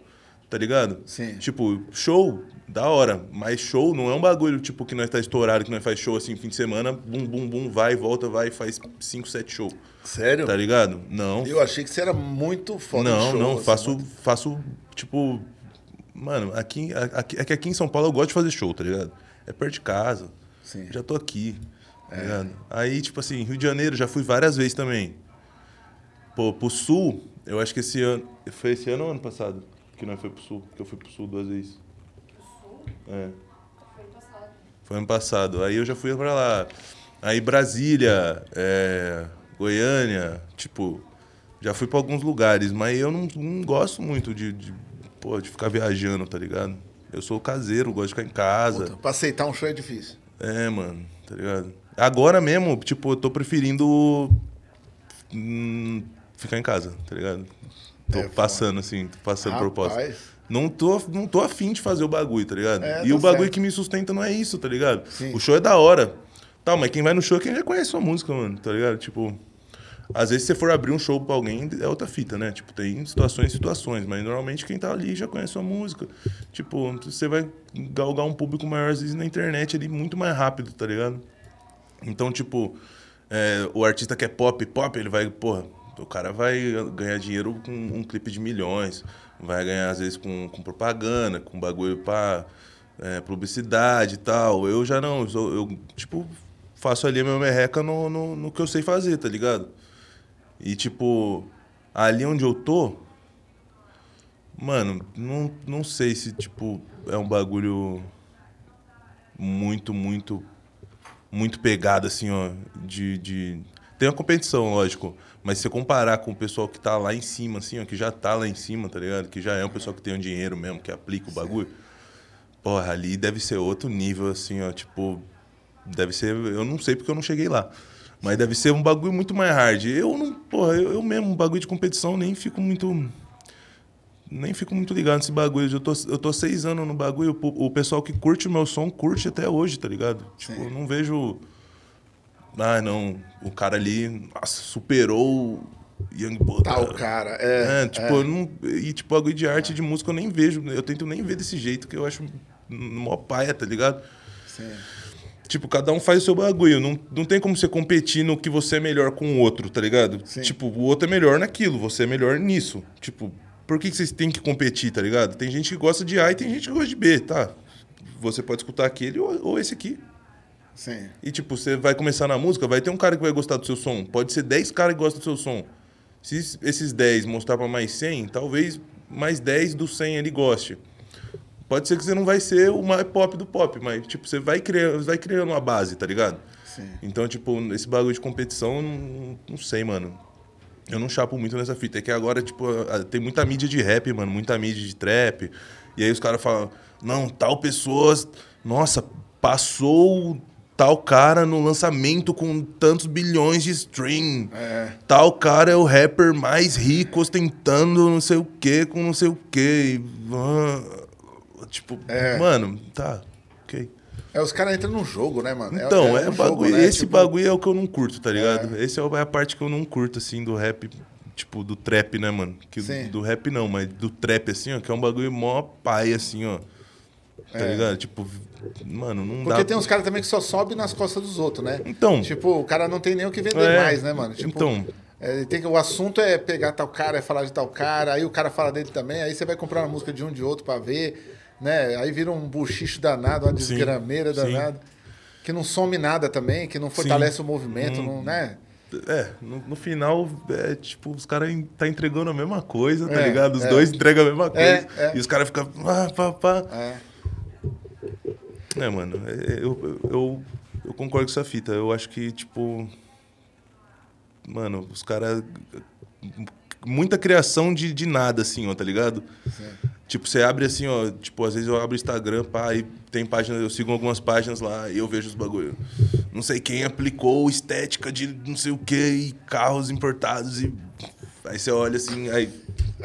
tá ligado? Sim. Tipo, show, da hora. Mas show não é um bagulho, tipo, que nós tá estourado, que nós faz show, assim, fim de semana, bum, bum, bum, vai, volta, vai, faz 5, 7 shows. Sério? Tá ligado? Não. Eu achei que você era muito foda Não, show, não, assim, faço, faço, tipo. Mano, aqui, aqui, é que aqui em São Paulo eu gosto de fazer show, tá ligado? É perto de casa. Sim. Já tô aqui. Tá ligado? Aí, tipo assim, Rio de Janeiro já fui várias vezes também. Pô, pro sul, eu acho que esse ano. Foi esse ano ou ano passado? Que nós foi pro sul? Que eu fui pro sul duas vezes. É. Foi ano passado. Aí eu já fui pra lá. Aí Brasília, é, Goiânia, tipo, já fui pra alguns lugares, mas eu não, não gosto muito de, de, pô, de ficar viajando, tá ligado? Eu sou caseiro, gosto de ficar em casa. Puta, pra aceitar um show é difícil. É, mano, tá ligado? Agora mesmo, tipo, eu tô preferindo hum, ficar em casa, tá ligado? Tô É, passando, assim, tô passando Rapaz. proposta. Não tô, não tô afim de fazer o bagulho, tá ligado? É, e tá o bagulho certo. que me sustenta não é isso, tá ligado? Sim. O show é da hora. Tá, mas quem vai no show é quem já conhece sua música, mano, tá ligado? Tipo, às vezes se você for abrir um show pra alguém, é outra fita, né? Tipo, tem situações e situações, mas normalmente quem tá ali já conhece sua música. Tipo, você vai galgar um público maior, às vezes, na internet ali, muito mais rápido, tá ligado? Então, tipo, é, o artista que é pop, pop, ele vai, porra, o cara vai ganhar dinheiro com um clipe de milhões, vai ganhar, às vezes, com, com propaganda, com bagulho pra é, publicidade e tal. Eu já não, eu, eu, tipo, faço ali a minha merreca no, no, no que eu sei fazer, tá ligado? E, tipo, ali onde eu tô, mano, não, não sei se, tipo, é um bagulho muito, muito muito pegada, assim, ó, de, de... Tem uma competição, lógico, mas se você comparar com o pessoal que tá lá em cima, assim, ó, que já tá lá em cima, tá ligado? Que já é um pessoal que tem o dinheiro mesmo, que aplica o bagulho. Porra, ali deve ser outro nível, assim, ó, tipo... Deve ser... Eu não sei porque eu não cheguei lá. Mas deve ser um bagulho muito mais hard. Eu não... Porra, eu, eu mesmo, um bagulho de competição, nem fico muito... Nem fico muito ligado nesse bagulho. Eu tô, eu tô seis anos no bagulho. O, o pessoal que curte o meu som curte até hoje, tá ligado? Tipo, eu não vejo. Ah, não. O cara ali nossa, superou o Young Buddha. Tal cara. É, É, tipo, eu não. E tipo, bagulho de arte e de música eu nem vejo. Eu tento nem ver desse jeito, que eu acho mó paia, tá ligado? Sim. Tipo, cada um faz o seu bagulho. Não, não tem como você competir no que você é melhor com o outro, tá ligado? Sim. Tipo, o outro é melhor naquilo, você é melhor nisso. Tipo, por que, que vocês têm que competir, tá ligado? Tem gente que gosta de A e tem gente que gosta de B, tá? Você pode escutar aquele ou, ou esse aqui. Sim. E, tipo, você vai começar na música, vai ter um cara que vai gostar do seu som. Pode ser 10 caras que gostam do seu som. Se esses 10 mostrar pra mais 100, talvez mais 10 dos 100 ele goste. Pode ser que você não vai ser o mais pop do pop, mas, tipo, você vai criando, vai criando uma base, tá ligado? Sim. Então, tipo, esse bagulho de competição, não, não sei, mano. Eu não chapo muito nessa fita. É que agora, tipo, tem muita mídia de rap, mano, muita mídia de trap. E aí os caras falam, não, tal pessoa, nossa, passou tal cara no lançamento com tantos bilhões de stream. É. Tal cara é o rapper mais rico, ostentando não sei o que com não sei o que. Tipo, É. mano, tá, ok. É, os caras entram num jogo, né, mano? Então, é, um jogo, bagulho. né? Esse Tipo, bagulho é o que eu não curto, tá ligado? Esse é a parte que eu não curto, assim, do rap, tipo, do trap, né, mano? Que, Sim. do rap não, mas do trap, assim, ó, que é um bagulho mó pai, assim, ó. Tá ligado? Tipo, mano, não É. Porque dá. tem uns caras também que só sobem nas costas dos outros, né? Então. Tipo, o cara não tem nem o que vender É, mais, né, mano? Tipo, então. é, tem o assunto é pegar tal cara, é falar de tal cara, aí o cara fala dele também, aí você vai comprar uma música de um de outro pra ver, né? Aí vira um buchicho danado, uma Sim, desgrameira sim. danada. Que não some nada também, que não fortalece o movimento, não, né? É, no, no final, é tipo, os caras tá entregando a mesma coisa, tá É, ligado? Os é. dois entregam a mesma coisa. É, é. E os caras ficam. Ah, pá, pá. É. É, mano, é, eu, eu, eu, concordo com essa fita. Eu acho que, tipo. Mano, os caras. Muita criação de, de nada, assim, ó, tá ligado? Tipo, você abre assim, ó. Tipo, às vezes eu abro o Instagram, pá, e tem páginas, eu sigo algumas páginas lá e eu vejo os bagulho. Não sei quem aplicou estética de não sei o que e carros importados e. Aí você olha assim, aí.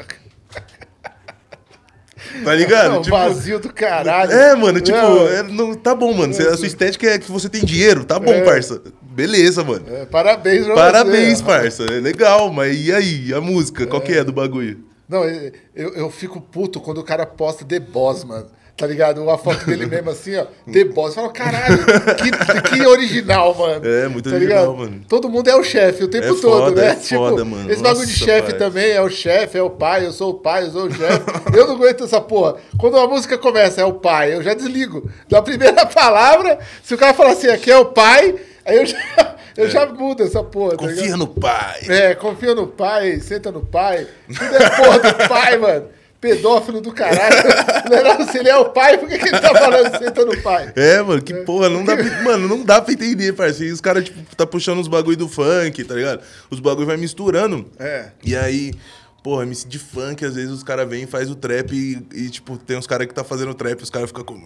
Tá ligado? Não, vazio do caralho. É, mano, tipo, Não, é, não, tá bom, mano. Você- a sua estética é que você tem dinheiro, tá bom, parça. Beleza, mano. é, parabéns pra Parabéns, você. parça. É legal, mas e aí? A música? Qual que é do bagulho? Não, eu, eu, fico puto quando o cara posta The Boss, mano. Tá ligado? Uma foto dele mesmo assim, ó. The Boss. Eu falo, caralho, que, que original, mano. É, muito tá original, ligado? mano. Todo mundo é o chefe o tempo É todo, foda, né? é foda, mano. Esse bagulho de chefe também é o chefe, é o pai, eu sou o pai, eu sou o chefe. eu não aguento essa porra. Quando a música começa, é o pai, eu já desligo. Da primeira palavra, se o cara falar assim, aqui é o pai, aí eu já, eu já mudo essa porra. tá? Confia no pai. É, confia no pai, senta no pai. Tudo é porra do pai, mano. Pedófilo do caralho. Não, se ele é o pai, por que, que ele tá falando senta no pai? É, mano, que porra, não dá pra, mano, não dá pra entender, parceiro. Os caras, tipo, tá puxando os bagulho do funk, tá ligado? Os bagulho vai misturando. É. E aí, porra, MC de funk, às vezes os caras vêm e faz o trap e, e, tipo, tem uns caras que tá fazendo trap, os caras ficam com.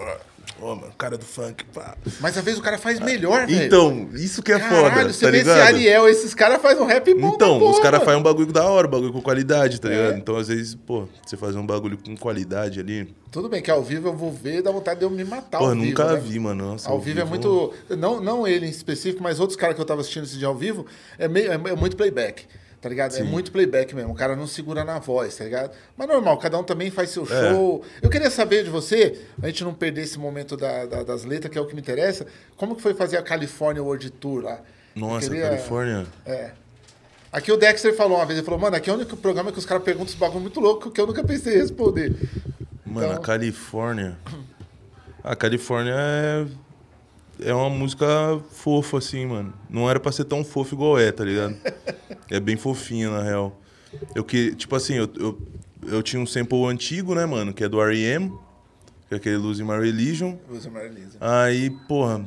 "Ah, Ó, mano, cara do funk, pá. Mas às vezes o cara faz melhor, velho. Então, isso que é Caralho, foda, você tá vê esse ligado? Ariel, esses caras fazem um rap bom Então, da os porra, caras fazem um bagulho da hora, bagulho com qualidade, tá É. ligado? Então, às vezes, pô, você fazer um bagulho com qualidade ali. Tudo bem que ao vivo eu vou ver dá vontade de eu me matar Pô, ao vivo, nunca né? vi, mano. Nossa, Ao vivo é muito. Não, não ele em específico, mas outros caras que eu tava assistindo esse dia ao vivo, é, meio, é muito playback. Tá ligado? É muito playback mesmo. O cara não segura na voz, tá ligado? Mas normal, cada um também faz seu É. show. Eu queria saber de você, a gente não perder esse momento da- da- das letras, que é o que me interessa. Como que foi fazer a California World Tour lá? Nossa, queria- Califórnia. É. Aqui o Dexter falou uma vez, ele falou, mano, aqui é o único programa que os caras perguntam os bagulho muito louco que eu nunca pensei em responder. Mano, Então- a Califórnia. A Califórnia é. É uma música fofa, assim, mano. Não era pra ser tão fofo igual é, tá ligado? É bem fofinha, na real. Eu que, tipo assim, eu, eu, eu tinha um sample antigo, né, mano? Que é do R.E.M., que é aquele Losing My Religion. Usa Marlisa. Aí, porra,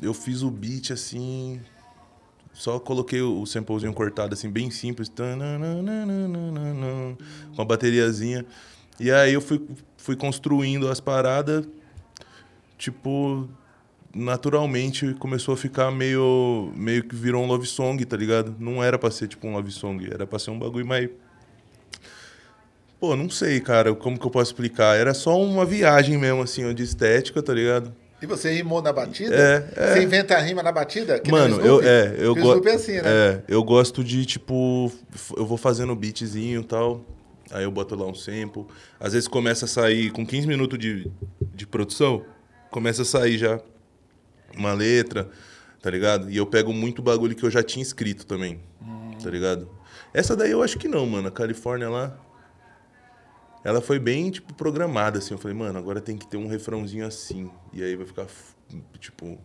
eu fiz o beat assim. Só coloquei o samplezinho cortado, assim, bem simples. Com a bateriazinha. E aí eu fui, fui construindo as paradas. Tipo, naturalmente começou a ficar meio. meio que virou um love song, tá ligado? Não era pra ser tipo um love song, era pra ser um bagulho mais. Pô, não sei, cara, como que eu posso explicar? Era só uma viagem mesmo, assim, ó, de estética, tá ligado? E você rimou na batida? É, é. Você inventa a rima na batida? Que Mano, eu, é, eu gosto. É assim, né? É, eu gosto de, tipo, eu vou fazendo beatzinho e tal. Aí eu boto lá um sample. Às vezes começa a sair, com 15 minutos de, de produção, começa a sair já uma letra, tá ligado? E eu pego muito bagulho que eu já tinha escrito também, tá ligado? Essa daí eu acho que não, mano. A Califórnia lá. Ela foi bem, tipo, programada, assim. Eu falei, mano, agora tem que ter um refrãozinho assim. E aí vai ficar, tipo,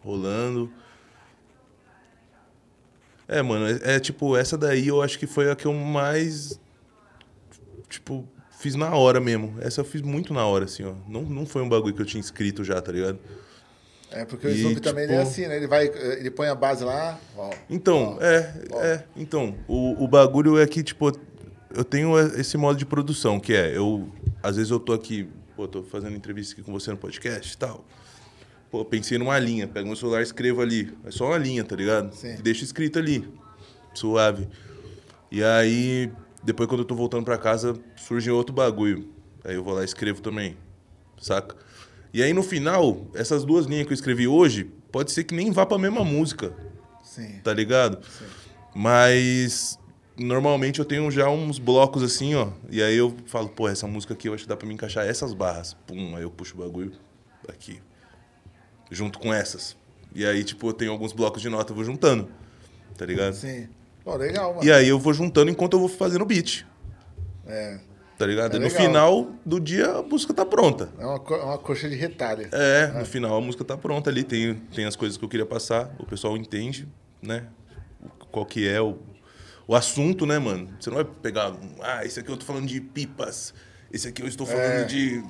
rolando. É, mano, é, é, tipo, essa daí eu acho que foi a que eu mais. Tipo, fiz na hora mesmo. Essa eu fiz muito na hora, assim, ó. Não, não foi um bagulho que eu tinha escrito já, tá ligado? É, porque o E, Snoopy também é tipo- assim, né? Ele vai, ele põe a base lá, ó. Então, ó, é, ó. é. Então, o, o bagulho é que, tipo, eu tenho esse modo de produção, que é, eu. Às vezes eu tô aqui, pô, tô fazendo entrevista aqui com você no podcast e tal. Pô, pensei numa linha. Pego meu celular e escrevo ali. É só uma linha, tá ligado? Sim. Deixo escrito ali. Suave. E aí, depois quando eu tô voltando pra casa, surge outro bagulho. Aí eu vou lá e escrevo também. Saca? E aí no final, essas duas linhas que eu escrevi hoje, pode ser que nem vá pra mesma música, Sim. tá ligado? Mas normalmente eu tenho já uns blocos assim, ó. E aí eu falo, pô, essa música aqui eu acho que dá pra me encaixar essas barras. Pum, aí eu puxo o bagulho aqui. Junto com essas. E aí, tipo, eu tenho alguns blocos de nota, eu vou juntando. Tá ligado? Sim. Pô, legal, mano. E aí eu vou juntando enquanto eu vou fazendo o beat. É. Tá ligado? É no final do dia a música tá pronta. É uma, co- uma coxa de retalho. É, no final a música tá pronta ali, tem, tem as coisas que eu queria passar, o pessoal entende, né? Qual que é o, o assunto, né, mano? Você não vai pegar, ah, esse aqui eu tô falando de pipas, esse aqui eu estou falando É. de.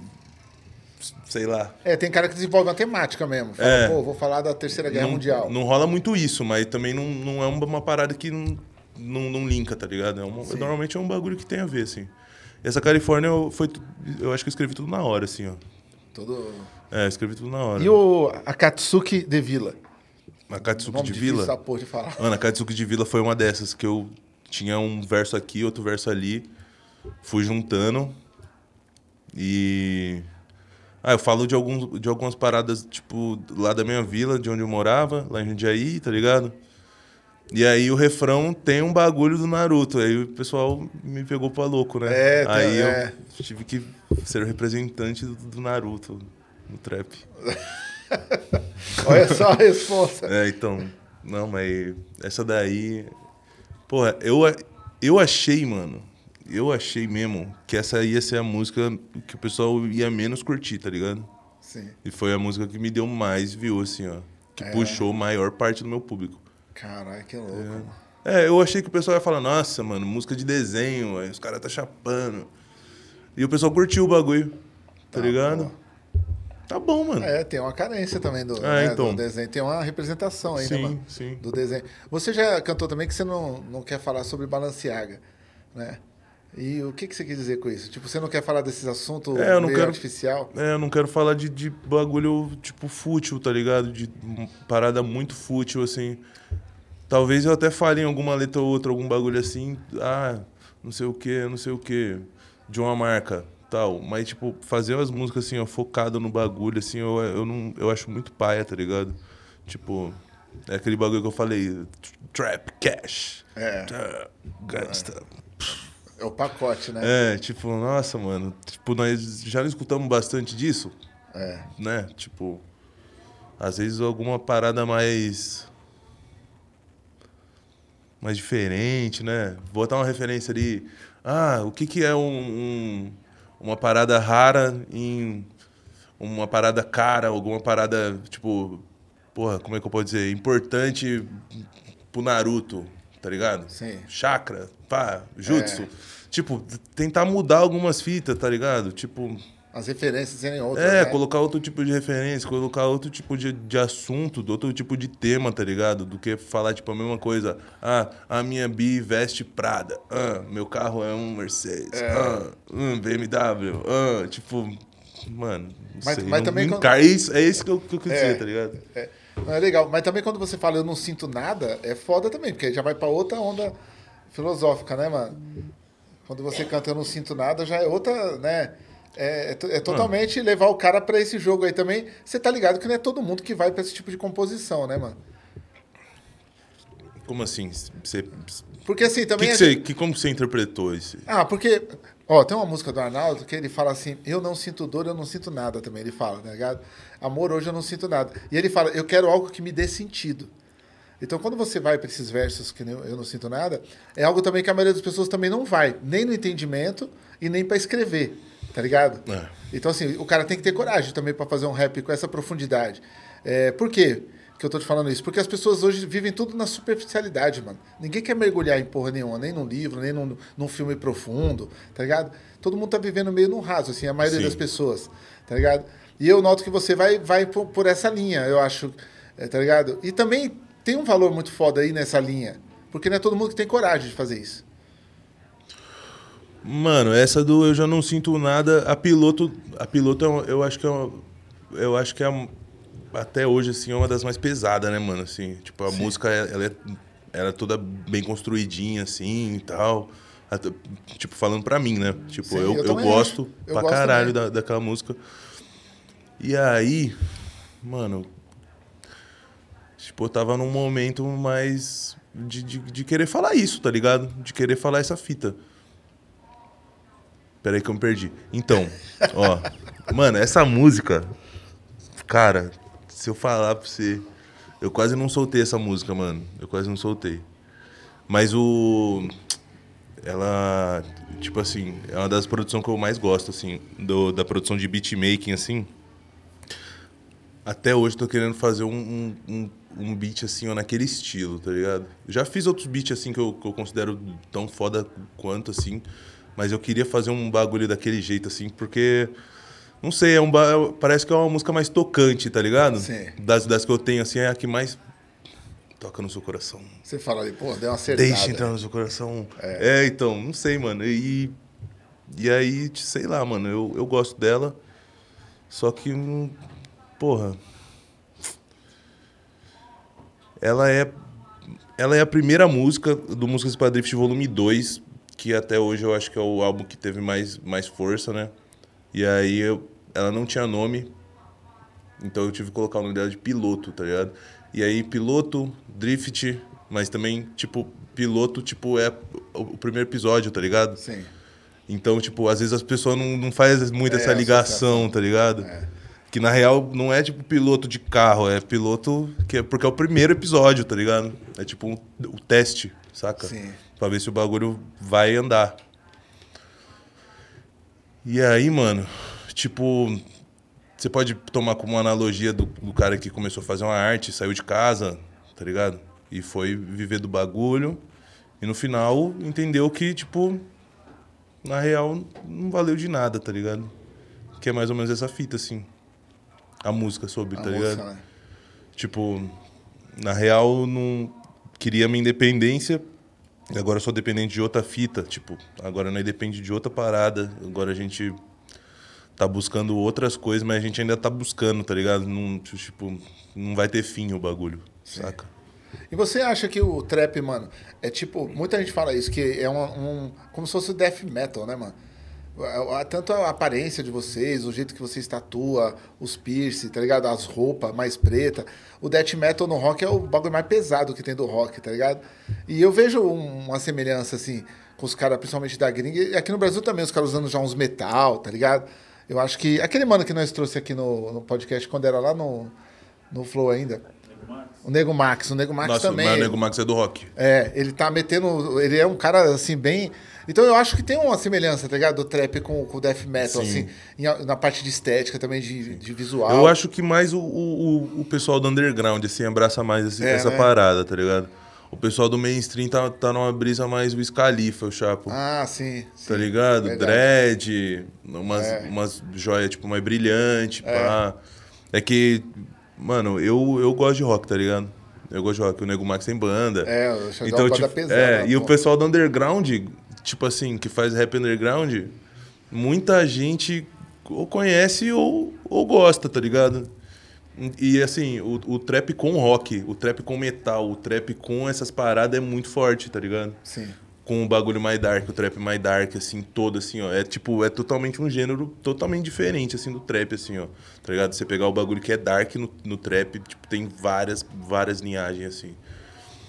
sei lá. É, tem cara que desenvolve uma temática mesmo. Fala, É. pô, vou falar da Terceira Guerra não, Mundial. não rola muito isso, mas também não, não é uma, uma parada que não, não, não linka, tá ligado? É uma- normalmente é um bagulho que tem a ver, assim. Essa Califórnia, eu, foi, eu acho que eu escrevi tudo na hora, assim, ó. Todo... É, eu escrevi tudo na hora. E o Akatsuki de Vila? A Katsuki Nome de Vila. essa porra de falar. Mano, a Katsuki de Vila foi uma dessas que eu tinha um verso aqui, outro verso ali. Fui juntando. E. Ah, eu falo de, alguns, de algumas paradas, tipo, lá da minha vila, de onde eu morava, lá em Jundiaí, tá ligado? E aí o refrão tem um bagulho do Naruto. Aí o pessoal me pegou pra louco, né? É, tem- aí é. eu tive que ser o representante do, do Naruto no trap. Olha só a resposta. É, então. Não, mas essa daí. Porra, eu, eu achei, mano. Eu achei mesmo que essa ia ser a música que o pessoal ia menos curtir, tá ligado? Sim. E foi a música que me deu mais view, assim, ó. Que É. puxou a maior parte do meu público. Caralho, que louco. mano. É, eu achei que o pessoal ia falar, nossa, mano, música de desenho, aí os caras tá chapando. E o pessoal curtiu o bagulho, tá, Tá, ligado? pô. Tá bom, mano. É, tem uma carência também do, É, né, então. do desenho. Tem uma representação aí, né, Sim, mano? sim. Do desenho. Você já cantou também que você não, não quer falar sobre Balenciaga, né? E o que, que você quis dizer com isso? Tipo, você não quer falar desses assuntos É, eu não meio quero- artificial? É, eu não quero falar de, de bagulho, tipo, fútil, tá ligado? De parada muito fútil, assim. Talvez eu até fale em alguma letra ou outra, algum bagulho assim, ah, não sei o que, não sei o que, de uma marca, tal. Mas, tipo, fazer as músicas, assim, ó, focado no bagulho, assim, eu, eu, não, eu acho muito paia, tá ligado? Tipo, é aquele bagulho que eu falei, trap, cash, É. tá, gangsta. É o pacote, né? É, tipo, nossa, mano, tipo, nós já não escutamos bastante disso, É. né? Tipo, às vezes alguma parada mais mais diferente, né? Vou botar uma referência ali. Ah, o que que é um, um- uma parada rara em uma parada cara, alguma parada tipo, porra, como é que eu posso dizer, importante pro Naruto, tá ligado? Sim. Chakra, pá, jutsu. É. Tipo, tentar mudar algumas fitas, tá ligado? Tipo, As referências serem outras, é, né? colocar outro tipo de referência, colocar outro tipo de, de assunto, outro tipo de tema, tá ligado? Do que falar, tipo, a mesma coisa. Ah, a minha bi veste Prada. Ah, meu carro é um Mercedes. É. Ah, um BMW. Ah, tipo, mano, não Mas- sei. mas não, também não quando- é isso, é isso que eu, que eu quis É. dizer, tá ligado? É, não, é legal. Mas também quando você fala eu não sinto nada, é foda também, porque aí já vai pra outra onda filosófica, né, mano? Quando você canta eu não sinto nada, já é outra, né? É, é é totalmente levar o cara pra esse jogo aí também. Você tá ligado que não é todo mundo que vai pra esse tipo de composição, né, mano? Como assim? Você, Porque assim, que também. que a você, gente- que, como você interpretou isso? Ah, porque. Ó, tem uma música do Arnaldo que ele fala assim: Eu não sinto dor, eu não sinto nada também. Ele fala, tá ligado? Amor, hoje eu não sinto nada. E ele fala: Eu quero algo que me dê sentido. Então, quando você vai para esses versos que eu não sinto nada, é algo também que a maioria das pessoas também não vai, nem no entendimento e nem para escrever, tá ligado? É. Então, assim, o cara tem que ter coragem também para fazer um rap com essa profundidade. É, por quê que eu tô te falando isso? Porque as pessoas hoje vivem tudo na superficialidade, mano. Ninguém quer mergulhar em porra nenhuma, nem num livro, nem num, num filme profundo, tá ligado? Todo mundo tá vivendo meio no raso, assim, a maioria Sim. das pessoas, tá ligado? E eu noto que você vai, vai por, por essa linha, eu acho, é, tá ligado? E também tem um valor muito foda aí nessa linha, porque não é todo mundo que tem coragem de fazer isso. Mano, essa do eu já não sinto nada. A piloto, a piloto é uma- eu acho que é uma, eu acho que é a, até hoje, assim, é uma das mais pesadas, né, mano? Assim, tipo, a música, ela é, ela é toda bem construidinha, assim, e tal. Até- tipo, falando pra mim, né? Tipo, Sim, eu, eu eu, gosto. Eu pra gosto caralho da, daquela música. E aí, mano, tipo, eu tava num momento mais de, de, de querer falar isso, tá ligado? De querer falar essa fita. Peraí que eu me perdi. Então, ó, mano, essa música, cara, se eu falar pra você, eu quase não soltei essa música, mano. Eu quase não soltei. Mas o ela, tipo assim, é uma das produções que eu mais gosto, assim, do, da produção de beatmaking, assim. Até hoje tô querendo fazer um, um, um, beat, assim, ó, naquele estilo, tá ligado? Já fiz outros beats, assim, que eu, que eu considero tão foda quanto, assim, mas eu queria fazer um bagulho daquele jeito, assim, porque, não sei, é um, ba- parece que é uma música mais tocante, tá ligado? Sim. Das, das que eu tenho, assim, é a que mais toca no seu coração. Você fala ali, pô, deu uma acertada. Deixa entrar no seu coração. É. então, não sei, mano. E, e aí, sei lá, mano, eu, eu gosto dela. Só que, hum, porra. Ela é. Ela é a primeira música do Músicas para Drift Volume 2, que até hoje eu acho que é o álbum que teve mais, mais força, né? E aí eu, ela não tinha nome, então eu tive que colocar o nome dela de piloto, tá ligado? E aí, piloto, drift, mas também, tipo, piloto, tipo, é o primeiro episódio, tá ligado? Sim. Então, tipo, às vezes as pessoas não, não fazem muito É, essa ligação, tá ligado? Que na real não é tipo piloto de carro, é piloto que é porque é o primeiro episódio, tá ligado? É tipo um, o teste, saca? Sim. Pra ver se o bagulho vai andar. E aí, mano, tipo, você pode tomar como uma analogia do, do cara que começou a fazer uma arte, saiu de casa, tá ligado? E foi viver do bagulho. E no final entendeu que, tipo, na real não valeu de nada, tá ligado? Que é mais ou menos essa fita, assim. A música sobre, A tá música, ligado? né? Tipo, na real, não queria minha independência. E agora eu sou dependente de outra fita. Tipo, agora nós depende de outra parada. Agora a gente tá buscando outras coisas, mas a gente ainda tá buscando, tá ligado? Não, tipo, não vai ter fim o bagulho, saca? E você acha que o trap, mano, é tipo, muita gente fala isso, que é um, um- como se fosse death metal, né, mano? A- a- Tanto a aparência de vocês, o jeito que vocês tatua, os piercing, tá ligado? As roupas mais preta. O death metal no rock é o bagulho mais pesado que tem do rock, tá ligado? E eu vejo um- uma semelhança, assim, com os caras, principalmente da gringa. E aqui no Brasil também, os caras usando já uns metal, tá ligado? Eu acho que. Aquele mano que nós trouxe aqui no, no podcast, quando era lá no, no Flow ainda. O Nego Max. O Nego Max Nossa, também. mas o Nego Max é do rock. É, ele tá metendo. Ele é um cara, assim, bem. Então eu acho que tem uma semelhança, tá ligado? Do trap com, com o death metal, Sim. assim, na parte de estética também, de, de visual. Eu acho que mais o, o, o- pessoal do underground, assim, abraça mais esse- É, essa né? parada, tá ligado? O pessoal do mainstream tá, tá numa brisa mais o Scalifa, o Chapo. Ah, sim. sim. tá ligado? verdade. Dread, umas, É. umas joias, tipo, mais brilhante, pá. É que, mano, eu, eu gosto de rock, tá ligado? Eu gosto de rock. O Nego Max tem banda. É, o então, tipo, pesada, é, e o pessoal do underground, tipo assim, que faz rap underground, muita gente ou conhece ou, ou gosta, tá ligado? E assim, o, o trap com rock, o trap com metal, o trap com essas paradas é muito forte, tá ligado? Sim. com o bagulho mais dark, o trap mais dark, assim, todo, assim, ó. É tipo, é totalmente um gênero totalmente diferente, assim, do trap, assim, ó. Tá ligado? Você pegar o bagulho que é dark no, no trap, tipo, tem várias, várias linhagens, assim.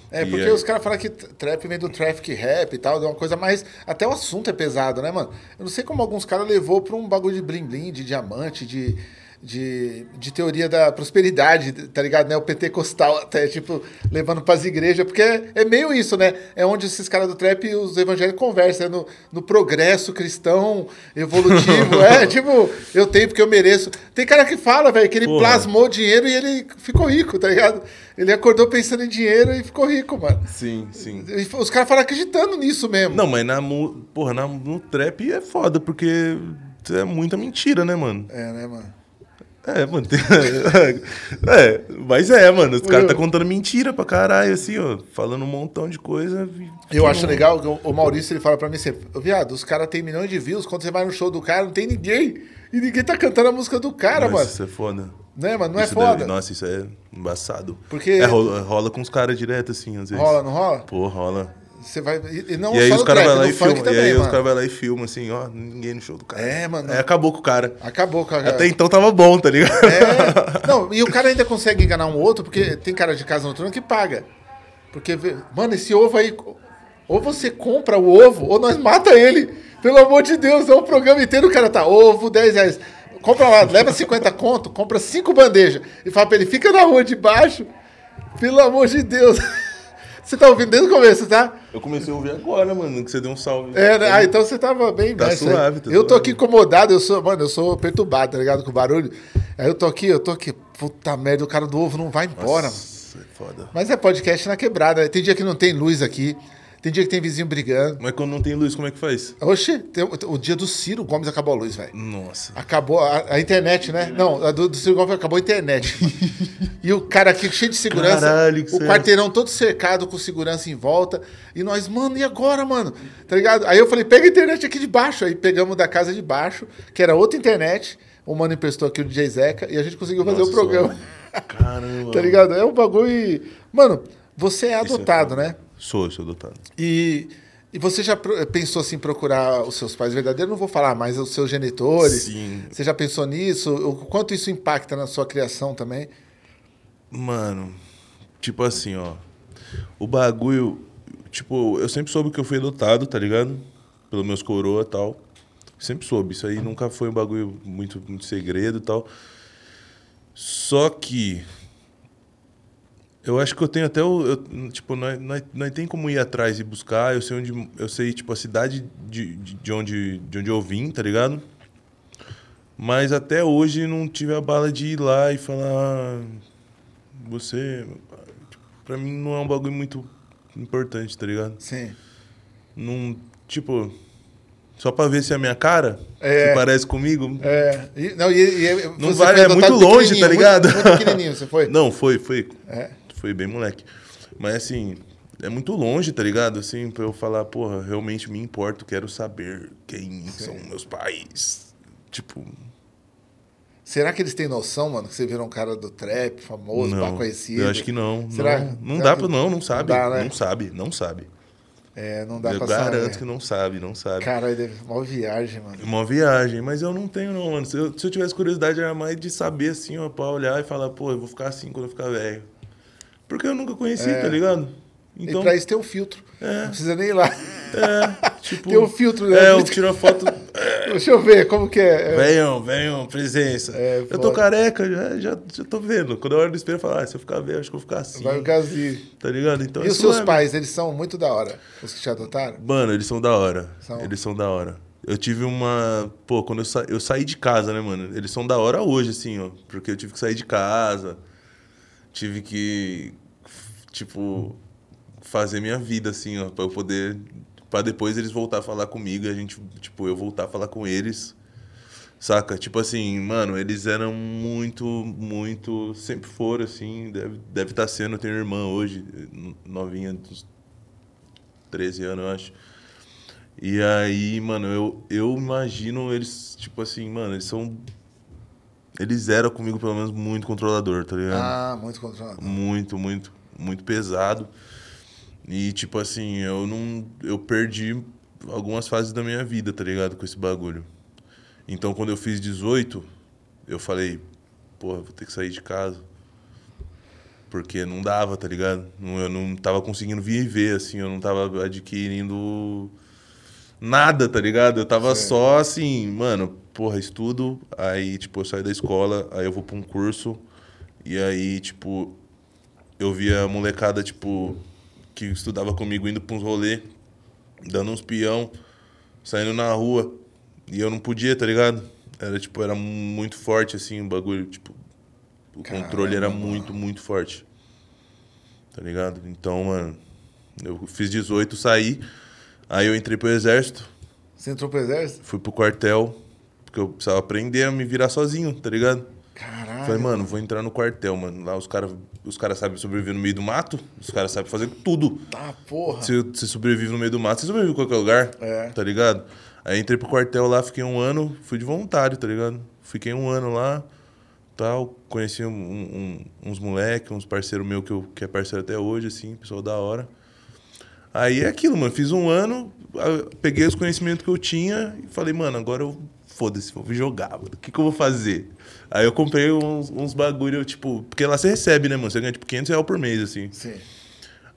É, porque aí? os caras falam que trap vem do traffic rap e tal, é uma coisa mais. Até o assunto é pesado, né, mano? Eu não sei como alguns caras levou pra um bagulho de bling-bling, de diamante, de, de, de teoria da prosperidade, tá ligado? Né? O pentecostal até, tipo, levando pras igrejas, porque é, é meio isso, né? É onde esses caras do trap e os evangélicos conversam, é no, no progresso cristão, evolutivo. é, tipo, eu tenho porque eu mereço. Tem cara que fala, velho, que ele Porra. plasmou dinheiro e ele ficou rico, tá ligado? Ele acordou pensando em dinheiro e ficou rico, mano. Sim, sim. E Os caras falam acreditando nisso mesmo. Não, mas na, porra, na, no trap é foda, porque é muita mentira, né, mano? É, né, mano? É, mano. tem- é, mas é, mano. Os caras Eu- tá contando mentira pra caralho, assim, ó. Falando um montão de coisa. Eu acho legal que o- Maurício ele fala pra mim sempre: "Ô, viado, os caras têm milhões de views. Quando você vai no show do cara, não tem ninguém. E ninguém tá cantando a música do cara, Mas mano. Isso é foda. Né, mano? Não é Isso foda. deve- nossa, isso é embaçado. Porque- É, rola, rola com os caras direto, assim, às vezes. Rola, não rola? Pô, rola. Você vai. E, não e aí os caras vão lá e filmam. também, E aí os mano. caras vão lá e filmam, assim, ó, ninguém no show do cara. É, mano. Aí acabou com o cara. Acabou com a. Até então tava bom, tá ligado? É. Não, e o cara ainda consegue enganar um outro, porque tem cara de casa noturna que paga. Porque, mano, esse ovo aí. Ou você compra o ovo, ou nós mata ele. Pelo amor de Deus, é o programa inteiro, o cara tá. Ovo, 10 reais. Compra lá, leva 50 conto, compra cinco bandejas. E fala pra ele, fica na rua de baixo. Pelo amor de Deus. Você tá ouvindo desde o começo, tá? Eu comecei a ouvir agora, mano, que você deu um salve. É, né? Ah, então você tava bem Tá mestre, suave, tá Eu tô suave. aqui incomodado, eu sou, mano, eu sou perturbado, tá ligado? Com o barulho. Aí eu tô aqui, eu tô aqui. Puta merda, o cara do ovo não vai embora, mano. Nossa, é foda. Mas é podcast na quebrada. né? Tem dia que não tem luz aqui. Tem dia que tem vizinho brigando. Mas quando não tem luz, como é que faz? Oxe, tem o, dia do Ciro Gomes acabou a luz, velho. Nossa. Acabou a, a internet, né? Não, a do, do Ciro Gomes acabou a internet. e o cara aqui cheio de segurança. Caralho, que o sério. quarteirão todo cercado com segurança em volta. E nós, mano, e agora, mano? Tá ligado? Aí eu falei, pega a internet aqui de baixo. Aí pegamos da casa de baixo, que era outra internet. O mano emprestou aqui o DJ Zeca e a gente conseguiu fazer Nossa, o programa. Caramba. tá ligado? É um bagulho. e- Mano, você é é adotado, foda. né? Sou, sou adotado. E, e você já pensou assim, procurar os seus pais verdadeiros? Não vou falar, mas os seus genitores. Sim. Você já pensou nisso? O quanto isso impacta na sua criação também? Mano, tipo assim, ó. O bagulho. Tipo, eu sempre soube que eu fui adotado, tá ligado? Pelos meus coroa e tal. Sempre soube. Isso aí nunca foi um bagulho muito, muito segredo e tal. Só que. Eu acho que eu tenho até o. eu- tipo, nós, nós, nós tem como ir atrás e buscar. Eu sei onde. Eu sei, tipo, a cidade de, de, de onde, de onde eu vim, tá ligado? Mas até hoje não tive a bala de ir lá e falar. "Ah, Você. tipo, Pra mim não é um bagulho muito importante, tá ligado? Sim. Não. Tipo. Só pra ver se é a minha cara, É. se parece comigo. É. E, não, e, e Não foi é muito longe, tá ligado? Muito, muito pequenininho, você foi? Não, foi, foi. É. Foi bem moleque. Mas assim, é muito longe, tá ligado? Assim, pra eu falar, porra, realmente me importo, quero saber quem são meus pais. Tipo, Será que eles têm noção, mano, que você virou um cara do trap, famoso, não. conhecido? Eu acho que não. Será? Não, não Será dá que- pra. Não, não sabe. dá, né? Não sabe, não sabe. É, não dá eu pra garanto saber. que não sabe, não sabe. Caralho, deve uma viagem, mano. Uma viagem, mas eu não tenho, não, mano. Se eu, se eu tivesse curiosidade, era mais de saber, assim, ó, pra olhar e falar, pô, eu vou ficar assim quando eu ficar velho. Porque eu nunca conheci, É. tá ligado? e pra isso tem um filtro. Não precisa nem ir lá. É, tipo. Tem um filtro, né? É, eu tiro a foto. Deixa eu ver como que é. É, Venham, venham, presença. É, eu tô careca, já, já, já tô vendo. Quando eu olho no espelho, eu falo, ah, se eu ficar velho, acho que eu vou ficar assim. Vai o Gazi. Tá ligado? Então, E os seus é- pais, eles são muito da hora. Os que te adotaram? Mano, eles são da hora. São. Eles são da hora. Eu tive uma. Pô, quando eu, sa... eu saí de casa, né, mano? Eles são da hora hoje, assim, ó. Porque eu tive que sair de casa. Tive que. Tipo. Fazer minha vida, assim, ó. Pra eu poder. Pra depois eles voltar a falar comigo a gente. Tipo, eu voltar a falar com eles. Saca? Tipo assim, mano, eles eram muito, muito. Sempre foram, assim. Deve, deve estar sendo. Eu tenho irmã hoje, novinha, dos 13 anos, eu acho. E aí, mano, eu, eu imagino eles, tipo assim, mano, eles são. Eles eram comigo, pelo menos, muito controlador, tá ligado? Ah, muito controlado. Muito, muito, muito pesado. E, tipo assim, eu não. Eu perdi algumas fases da minha vida, tá ligado? Com esse bagulho. Então, quando eu fiz 18, eu falei, porra, vou ter que sair de casa. Porque não dava, tá ligado? Eu não tava conseguindo viver, assim, eu não tava adquirindo nada, tá ligado? Eu tava só assim, mano, porra, estudo, aí, tipo, eu saio da escola, aí eu vou pra um curso, e aí, tipo, eu via a molecada, tipo, que estudava comigo indo pra uns rolê, dando uns peão, saindo na rua, e eu não podia, tá ligado? Era, tipo, era muito forte, assim, o bagulho, tipo, o controle era Caramba, muito, muito forte. Tá ligado? Então, mano, eu fiz 18, saí, aí eu entrei pro exército, Você entrou pro exército? fui pro quartel, porque eu precisava aprender a me virar sozinho, tá ligado? Caralho. Falei, mano, vou entrar no quartel, mano. Lá os caras os cara sabem sobreviver no meio do mato, os caras sabem fazer tudo. Tá, porra. Se você sobrevive no meio do mato, você sobrevive em qualquer lugar, É. tá ligado? Aí entrei pro quartel lá, fiquei um ano, fui de voluntário, tá ligado? Fiquei um ano lá, tal. Conheci um, um- uns moleques, uns parceiros meus que, eu, que é parceiro até hoje, assim, pessoal da hora. Aí é aquilo, mano. Fiz um ano, peguei os conhecimentos que eu tinha e falei, mano, agora eu foda-se, vou jogar, mano. O que, que eu vou fazer? Aí eu comprei uns, uns bagulho, tipo, porque lá você recebe, né, mano? Você ganha tipo 500 reais por mês, assim. Sim.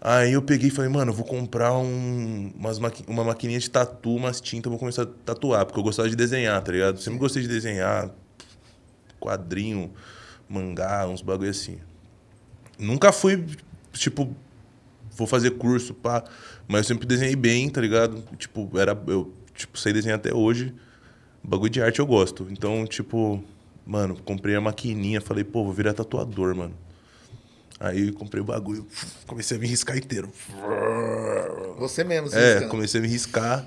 Aí eu peguei e falei, mano, eu vou comprar um, umas maqui- uma maquininha de tatu, umas tintas, vou começar a tatuar, porque eu gostava de desenhar, tá ligado? Sempre gostei de desenhar, quadrinho, mangá, uns bagulho assim. Nunca fui, tipo, vou fazer curso, pá, mas eu sempre desenhei bem, tá ligado? Tipo, era, eu tipo, sei desenhar até hoje. Bagulho de arte eu gosto. Então, tipo, mano, comprei a maquininha, falei, pô, vou virar tatuador, mano. Aí comprei o bagulho, comecei a me riscar inteiro. Você mesmo, se É, riscando. comecei a me riscar.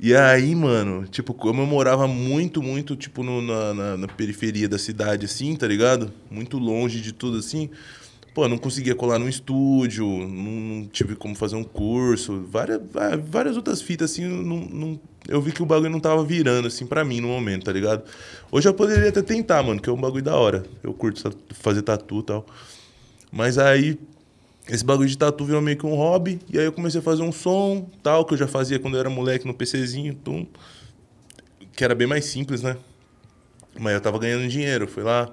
E aí, mano, tipo, como eu morava muito, muito, tipo, no- na, na- na periferia da cidade, assim, tá ligado? Muito longe de tudo, assim. Pô, não conseguia colar num estúdio, não, tive como fazer um curso, várias, várias outras fitas, assim, eu não, não- eu vi que o bagulho não tava virando, assim, pra mim no momento, tá ligado? Hoje eu poderia até tentar, mano, que é um bagulho da hora. Eu curto fazer tatu e tal. Mas aí, esse bagulho de tatu virou meio que um hobby. E aí eu comecei a fazer um som, tal, que eu já fazia quando eu era moleque no PCzinho, tum, que era bem mais simples, né? Mas eu tava ganhando dinheiro, fui lá,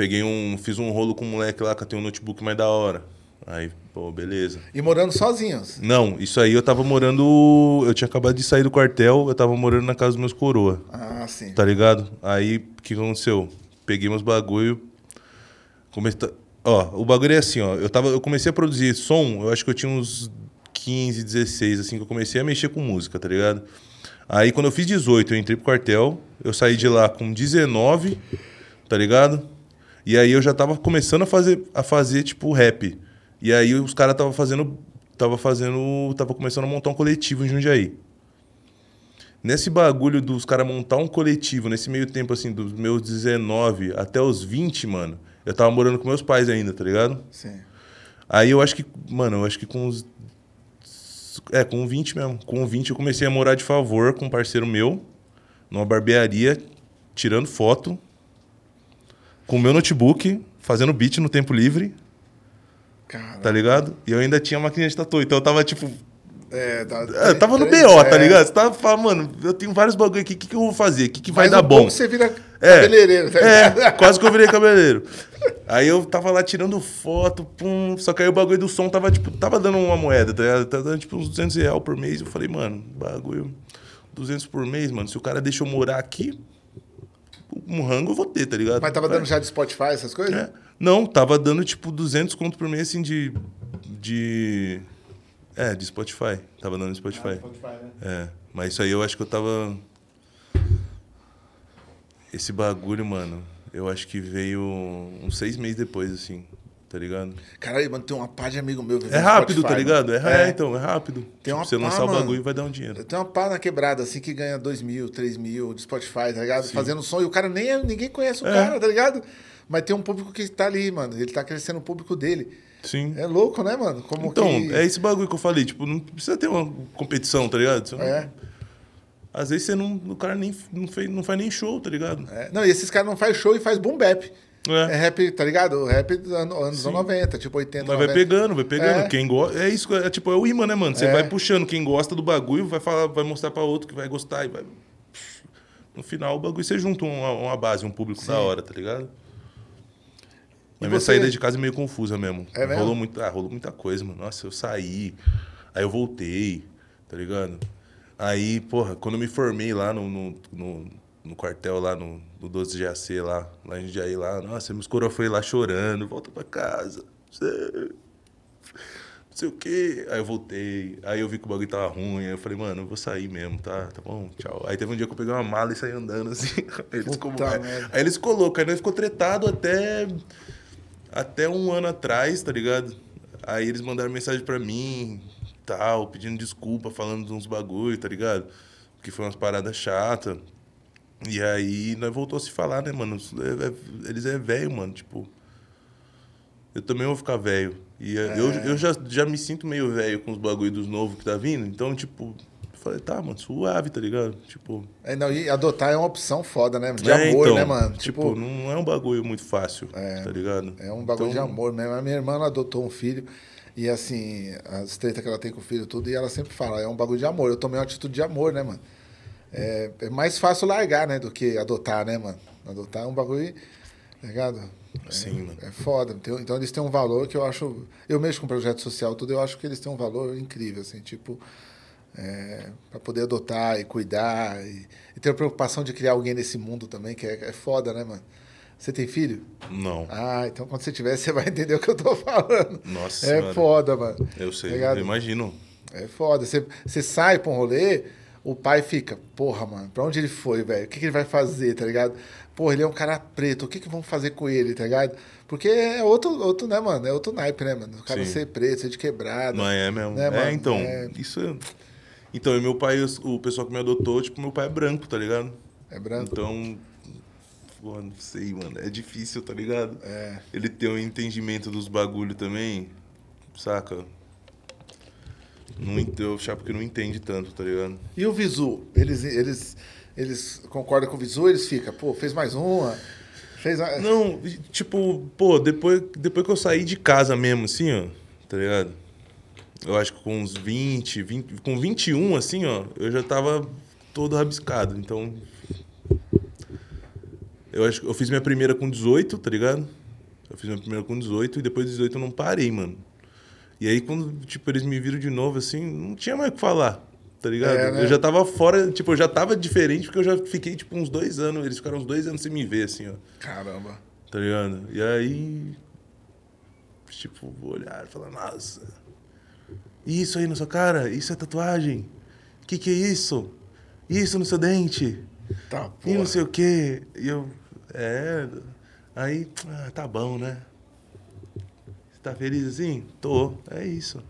peguei um, fiz um rolo com um moleque lá que tem um notebook mais da hora. Aí, pô, beleza. E morando sozinhos. Não, isso aí eu tava morando, eu tinha acabado de sair do quartel, eu tava morando na casa dos meus coroa. Ah, sim. Tá ligado? Aí, o que aconteceu? Peguei meus bagulho. Comecei... Ó, o bagulho é assim, ó. Eu, tava... eu comecei a produzir som, eu acho que eu tinha uns 15, 16, assim, que eu comecei a mexer com música, tá ligado? Aí, quando eu fiz 18, eu entrei pro quartel. Eu saí de lá com 19, tá ligado? E aí eu já tava começando a fazer, a fazer tipo, rap. E aí os caras tava fazendo... Tava fazendo... Tava começando a montar um coletivo em Jundiaí. Nesse bagulho dos caras montar um coletivo, nesse meio tempo, assim, dos meus 19 até os 20, mano, eu tava morando com meus pais ainda, tá ligado? Sim. Aí eu acho que, mano, eu acho que com uns. É, com 20 mesmo. Com 20 eu comecei a morar de favor com um parceiro meu, numa barbearia, tirando foto, com o meu notebook, fazendo beat no tempo livre, Cara. tá ligado? E eu ainda tinha máquina de tatu, então eu tava tipo. É, tá, É, eu tava no BO, tá é. ligado? Você tava falando, mano, eu tenho vários bagulho aqui, o que, que eu vou fazer? O que, que vai Mas dar um bom? pouco você vira É. cabeleireiro, tá ligado? É, quase que eu virei cabeleireiro. Aí eu tava lá tirando foto, pum, só que aí o bagulho do som tava, tipo, tava dando uma moeda, tá ligado? Tava dando, tipo, uns 200 reais por mês. Eu falei, mano, bagulho, 200 por mês, mano, se o cara deixa eu morar aqui, um rango eu vou ter, tá ligado? Mas tava dando já de Spotify, essas coisas? É. Não, tava dando, tipo, 200 conto por mês, assim, de... de... É, de Spotify. Tava dando Spotify. É, mas isso aí eu acho que eu tava. Esse bagulho, mano, eu acho que veio uns seis meses depois, assim, tá ligado? Caralho, mano, tem uma pá de amigo meu. É rápido, tá ligado? É, É. é, então, é rápido. Tem uma tipo, você pá, lançar o mano. bagulho vai dar um dinheiro. Tenho uma pá na quebrada, assim, que ganha 2 mil, 3 mil de Spotify, tá ligado? Fazendo som. E o cara nem é, ninguém conhece o É. cara, tá ligado? Mas tem um público que tá ali, mano. Ele tá crescendo o público dele. Sim. É louco, né, mano? Como então, que... é esse bagulho que eu falei, tipo, não precisa ter uma competição, tá ligado? Não- É. Às vezes você não. O cara nem, não, fez, não faz nem show, tá ligado? É. Não, e esses caras não faz show e faz boom bap. É. É rap, tá ligado? Rap dos anos, anos 90, tipo 80, Mas vai 90. pegando, vai pegando. É. Quem gosta. É isso, é tipo, é o imã, né, mano? Você É. vai puxando. Quem gosta do bagulho vai falar, vai mostrar pra outro que vai gostar e vai. No final, o bagulho você junta uma, uma base, um público da hora, tá ligado? E Mas minha você- saída de casa é meio confusa mesmo. É mesmo? Rolou, muito, ah, rolou muita coisa, mano. Nossa, eu saí, aí eu voltei, tá ligado? Aí, porra, quando eu me formei lá no, no, no, no quartel, lá no, no 12 GAC, lá, lá em Jair, lá, nossa, meus coroa foi lá chorando, volta pra casa. Não sei o quê. Aí eu voltei, aí eu vi que o bagulho tava ruim, aí eu falei, mano, eu vou sair mesmo, tá? Tá bom, tchau. Aí teve um dia que eu peguei uma mala e saí andando assim. Aí eles, ficou, aí, eles colocam, aí nós ficou tretado até até um ano atrás, tá ligado? Aí eles mandaram mensagem pra mim, tal, pedindo desculpa, falando de uns bagulho, tá ligado? Que foi umas paradas chatas. E aí nós voltou a se falar, né, mano? É- é- Eles é velho, mano, tipo. Eu também vou ficar velho. E é, eu, eu já, já me sinto meio velho com os bagulho dos novos que tá vindo. Então, tipo, falei, tá, mano, suave, tá ligado? Tipo. É, não, e adotar é uma opção foda, né? De é, amor, então, né, mano? Tipo, não é um bagulho muito fácil, tá ligado? É um bagulho Então, de amor mesmo. A minha irmã adotou um filho e, assim, as tretas que ela tem com o filho tudo, e ela sempre fala, é um bagulho de amor. Eu tomei uma atitude de amor, né, mano? É, é mais fácil largar, né, do que adotar, né, mano? Adotar é um bagulho, tá ligado? É, Sim, mano. É foda. Então, eles têm um valor que eu acho... Eu mexo com projeto social tudo, eu acho que eles têm um valor incrível, assim, tipo... É, para poder adotar e cuidar e, e ter a preocupação de criar alguém nesse mundo também, que é, é foda, né, mano? Você tem filho? Não. Ah, então quando você tiver, você vai entender o que eu tô falando. Nossa É Senhora. foda, mano. Eu sei, Tá eu imagino. É foda. Você, você sai pra um rolê, o pai fica, porra, mano, pra onde ele foi, velho? O que, que ele vai fazer, tá ligado? Porra, ele é um cara preto, o que, que vão fazer com ele, tá ligado? Porque é outro, outro, né, mano? É outro naipe, né, mano? O cara Sim. ser preto, ser de quebrada. Não é mesmo? Né, é, mano? então. É. Isso é... Então, e meu pai, o pessoal que me adotou, tipo, meu pai é branco, tá ligado? É branco. Então. Pô, não sei, mano. É difícil, tá ligado? É. Ele ter um entendimento dos bagulho também, saca? Não, eu acho que não entende tanto, tá ligado? E o Visu? Eles, eles, eles concordam com o Visu, eles ficam, pô, fez mais uma. Fez a... Não, tipo, pô, depois, depois que eu saí de casa mesmo, assim, ó, tá ligado? Eu acho que com uns 20, 20, com 21, assim, ó, eu já tava todo rabiscado. Então. Eu acho que eu fiz minha primeira com 18, tá ligado? Eu fiz minha primeira com 18 e depois de 18 eu não parei, mano. E aí, quando, tipo, eles me viram de novo, assim, não tinha mais o que falar, tá ligado? É, né? Eu já tava fora, tipo, eu já tava diferente porque eu já fiquei, tipo, uns dois anos. Eles ficaram uns dois anos sem me ver, assim, ó. Caramba. Tá ligado? E aí. Tipo, olhar e falar, nossa. Isso aí na sua cara? Isso é tatuagem? Que que é isso? Isso no seu dente? Tá, E não porra. sei o quê. E eu. É. Aí, ah, tá bom, né? Tá feliz assim? Tô. É isso.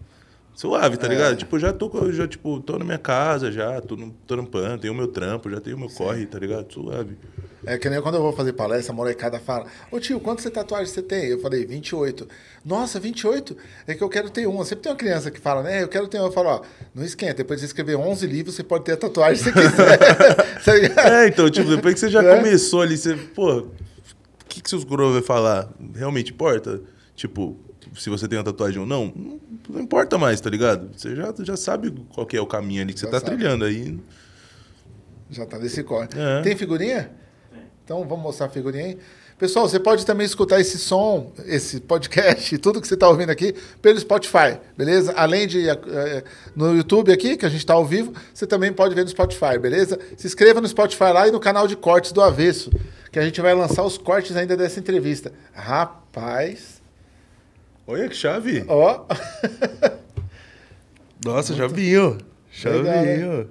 Suave, tá ligado? Tipo, já tô, já, tipo, tô na minha casa, já, tô no, trampando, tenho o meu trampo, já tenho o meu corre, tá ligado? Suave. É que nem quando eu vou fazer palestra, a molecada fala: Ô tio, quantas tatuagens você tem? Eu falei: 28. Nossa, 28? É que eu quero ter uma. Sempre tem uma criança que fala, né? Eu quero ter uma. Eu falo: Ó, não esquenta. Depois de você escrever 11 livros, você pode ter a tatuagem que você quiser. tá? É, então, tipo, depois que você já É. começou ali, você, pô, o que, que seus vai falar? Realmente importa? Tipo, se você tem uma tatuagem ou não, não, não importa mais, tá ligado? Você já, já sabe qual que é o caminho ali que você Já tá sabe. trilhando aí. Já tá nesse corre. É. Tem figurinha? Então vamos mostrar a figurinha aí. Pessoal, você pode também escutar esse som, esse podcast, tudo que você está ouvindo aqui, pelo Spotify, beleza? Além de eh, no YouTube aqui, que a gente está ao vivo, você também pode ver no Spotify, beleza? Se inscreva no Spotify lá e no canal de cortes do Avesso, que a gente vai lançar os cortes ainda dessa entrevista. Rapaz, Olha que chave. ó, Nossa, já vi, ó. Já Legal, né?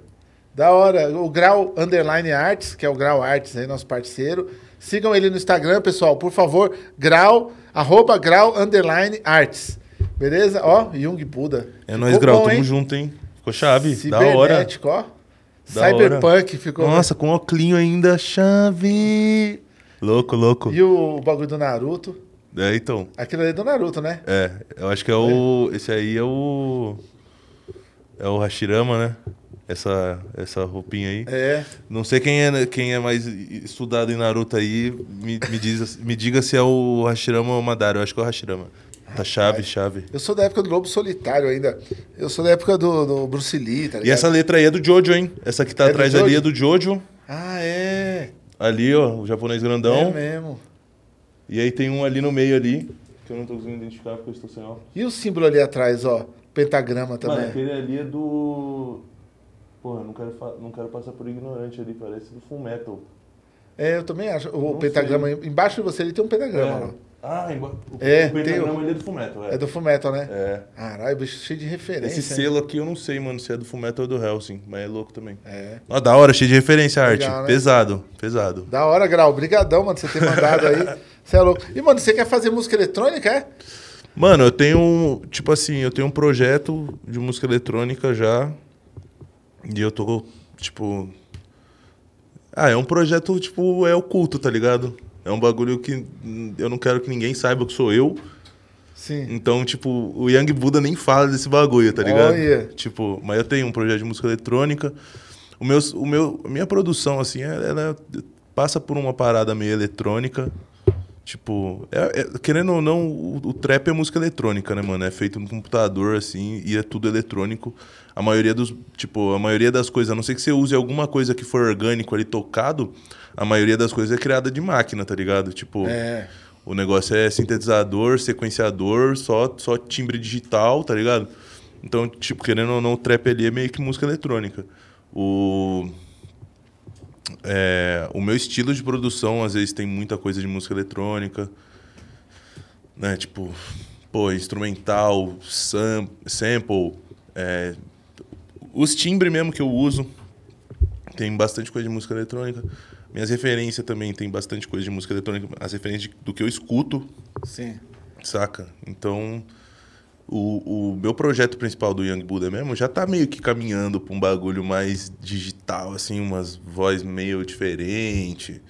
Da hora. O Grau Underline Arts, que é o Grau Arts aí, nosso parceiro. Sigam ele no Instagram, pessoal, por favor. Grau, arroba Grau Underline Arts. Beleza? Ó, Jung Buda. É nóis, Grau, bom, tamo hein? junto, hein? Ficou chave, da hora. Ó. Da Cyberpunk ficou. Nossa, com óculinho ainda, chave. Louco, louco. E o bagulho do Naruto. É, então. Aquilo ali é do Naruto, né? É, eu acho que é o. Esse aí é o. É o Hashirama, né? Essa, essa roupinha aí. É. Não sei quem é, quem é mais estudado em Naruto aí, me, me, diz, me diga se é o Hashirama ou o Madara. Eu acho que é o Hashirama. Tá chave, chave. Eu sou da época do Lobo Solitário ainda. Eu sou da época do, do Bruce Lee, tá ligado? E essa letra aí é do Jojo, hein? Essa que tá É atrás ali é do Jojo. Ah, é. Ali, ó, o japonês É grandão. mesmo. E aí tem um ali no meio ali, que eu não tô conseguindo identificar porque eu estou sem óculos. E o símbolo ali atrás, ó? Pentagrama também. Mano, aquele ali é do. Porra, não quero, fa- não quero passar por ignorante ali, parece do Full Metal. É, eu também acho. O Não pentagrama, embaixo de você ele tem um pentagrama. lá. Ah, emba- o, É, o pentagrama tem ele é do Full Metal, é. É do Fullmetal, né? É. Caralho, bicho cheio de referência. Esse selo aqui eu não sei, mano, se é do Full Metal ou do Hellsing, mas é louco também. É. Ó, da hora, cheio de referência a arte. Legal, né? Pesado, pesado. Da hora, Grau. Obrigadão, mano, você ter mandado aí. Você é louco. E, mano, você quer fazer música eletrônica, é? Mano, eu tenho, tipo assim, eu tenho um projeto de música eletrônica já. E eu tô, tipo. Ah, é um projeto, tipo, é oculto, tá ligado? É um bagulho que eu não quero que ninguém saiba que sou eu. Sim. Então, tipo, o Young Buddha nem fala desse bagulho, tá ligado? Olha. Tipo, mas eu tenho um projeto de música eletrônica. O meu, o meu, minha produção, assim, ela, ela passa por uma parada meio eletrônica. Tipo, é- é- querendo ou não, o, o trap é música eletrônica, né, mano? É feito no computador, assim, e é tudo eletrônico. A maioria dos, tipo, a maioria das coisas, a não ser que você use alguma coisa que for orgânico ali tocado, a maioria das coisas é criada de máquina, tá ligado? Tipo, É. o negócio é sintetizador, sequenciador, só, só timbre digital, tá ligado? Então, tipo, querendo ou não, o trap ali é meio que música eletrônica. O, é, o meu estilo de produção, às vezes, tem muita coisa de música eletrônica. Né? Tipo, pô, instrumental, sam, sample. é, os timbres mesmo que eu uso, tem bastante coisa de música eletrônica. Minhas referências também tem bastante coisa de música eletrônica. As referências de- do que eu escuto, Sim. saca? Então, o, o meu projeto principal do Young Buddha mesmo já tá meio que caminhando pra um bagulho mais digital, assim, umas vozes meio diferente,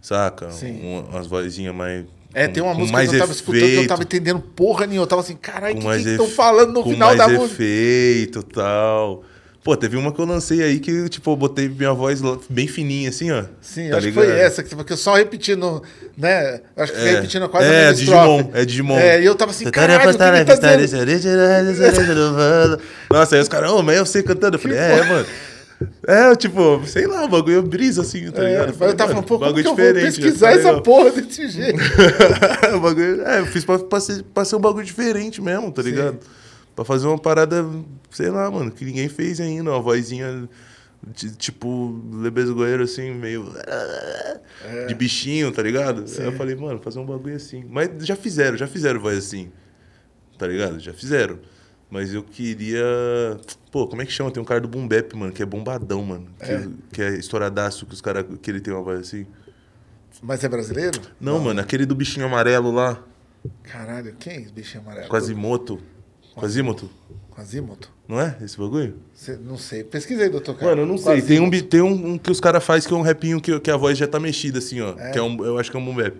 saca? Sim. Um- umas vozinhas mais. É, com- tem uma com música mais que eu tava escutando que eu efeito, tava entendendo porra nenhuma. Eu tava assim, caralho, o com que mais que estão falando no com final mais da música? efeito e tal. Pô, teve uma que eu lancei aí que, tipo, eu botei minha voz bem fininha, assim, ó. Sim, tá acho que foi ligado? essa, que eu só repetindo, né? Acho que foi É. repetindo quase É, a mesma Digimon, estrofe. é Digimon. É, e eu tava assim, caralho, o que ele tá dizendo? Nossa, aí os caras, ô, mas eu sei cantando. Eu falei, é, mano. É, tipo, sei lá, o bagulho brisa assim, tá É, ligado? mas eu tava pô, como bagulho que eu vou diferente, pesquisar tá essa ligado? porra desse jeito? o bagulho, é, eu fiz pra, pra, ser, pra ser um bagulho diferente mesmo, tá ligado? Pra fazer uma parada, sei lá, mano, que ninguém fez ainda, uma vozinha de- tipo lebesgoeiro, assim, meio. É. de bichinho, tá ligado? Aí eu falei, mano, fazer um bagulho assim. Mas já fizeram, já fizeram voz assim, tá ligado? Já fizeram. Mas eu queria. Pô, como é que chama? Tem um cara do Boom Bap, mano, que é bombadão, mano. Que que é, estouradaço, que os caras. que ele tem uma voz assim. Mas é brasileiro? Não, mano, aquele do bichinho amarelo lá. Caralho, quem é esse bichinho amarelo? Quasimoto. Quasimoto. Quasimoto? Não é esse bagulho? Cê- não sei. Pesquisei, doutor cara. Mano, eu não sei. Tem um, tem um, um que os caras fazem que é um rapinho que, que a voz já tá mexida, assim, ó. Que é um, eu acho que é um boom bap.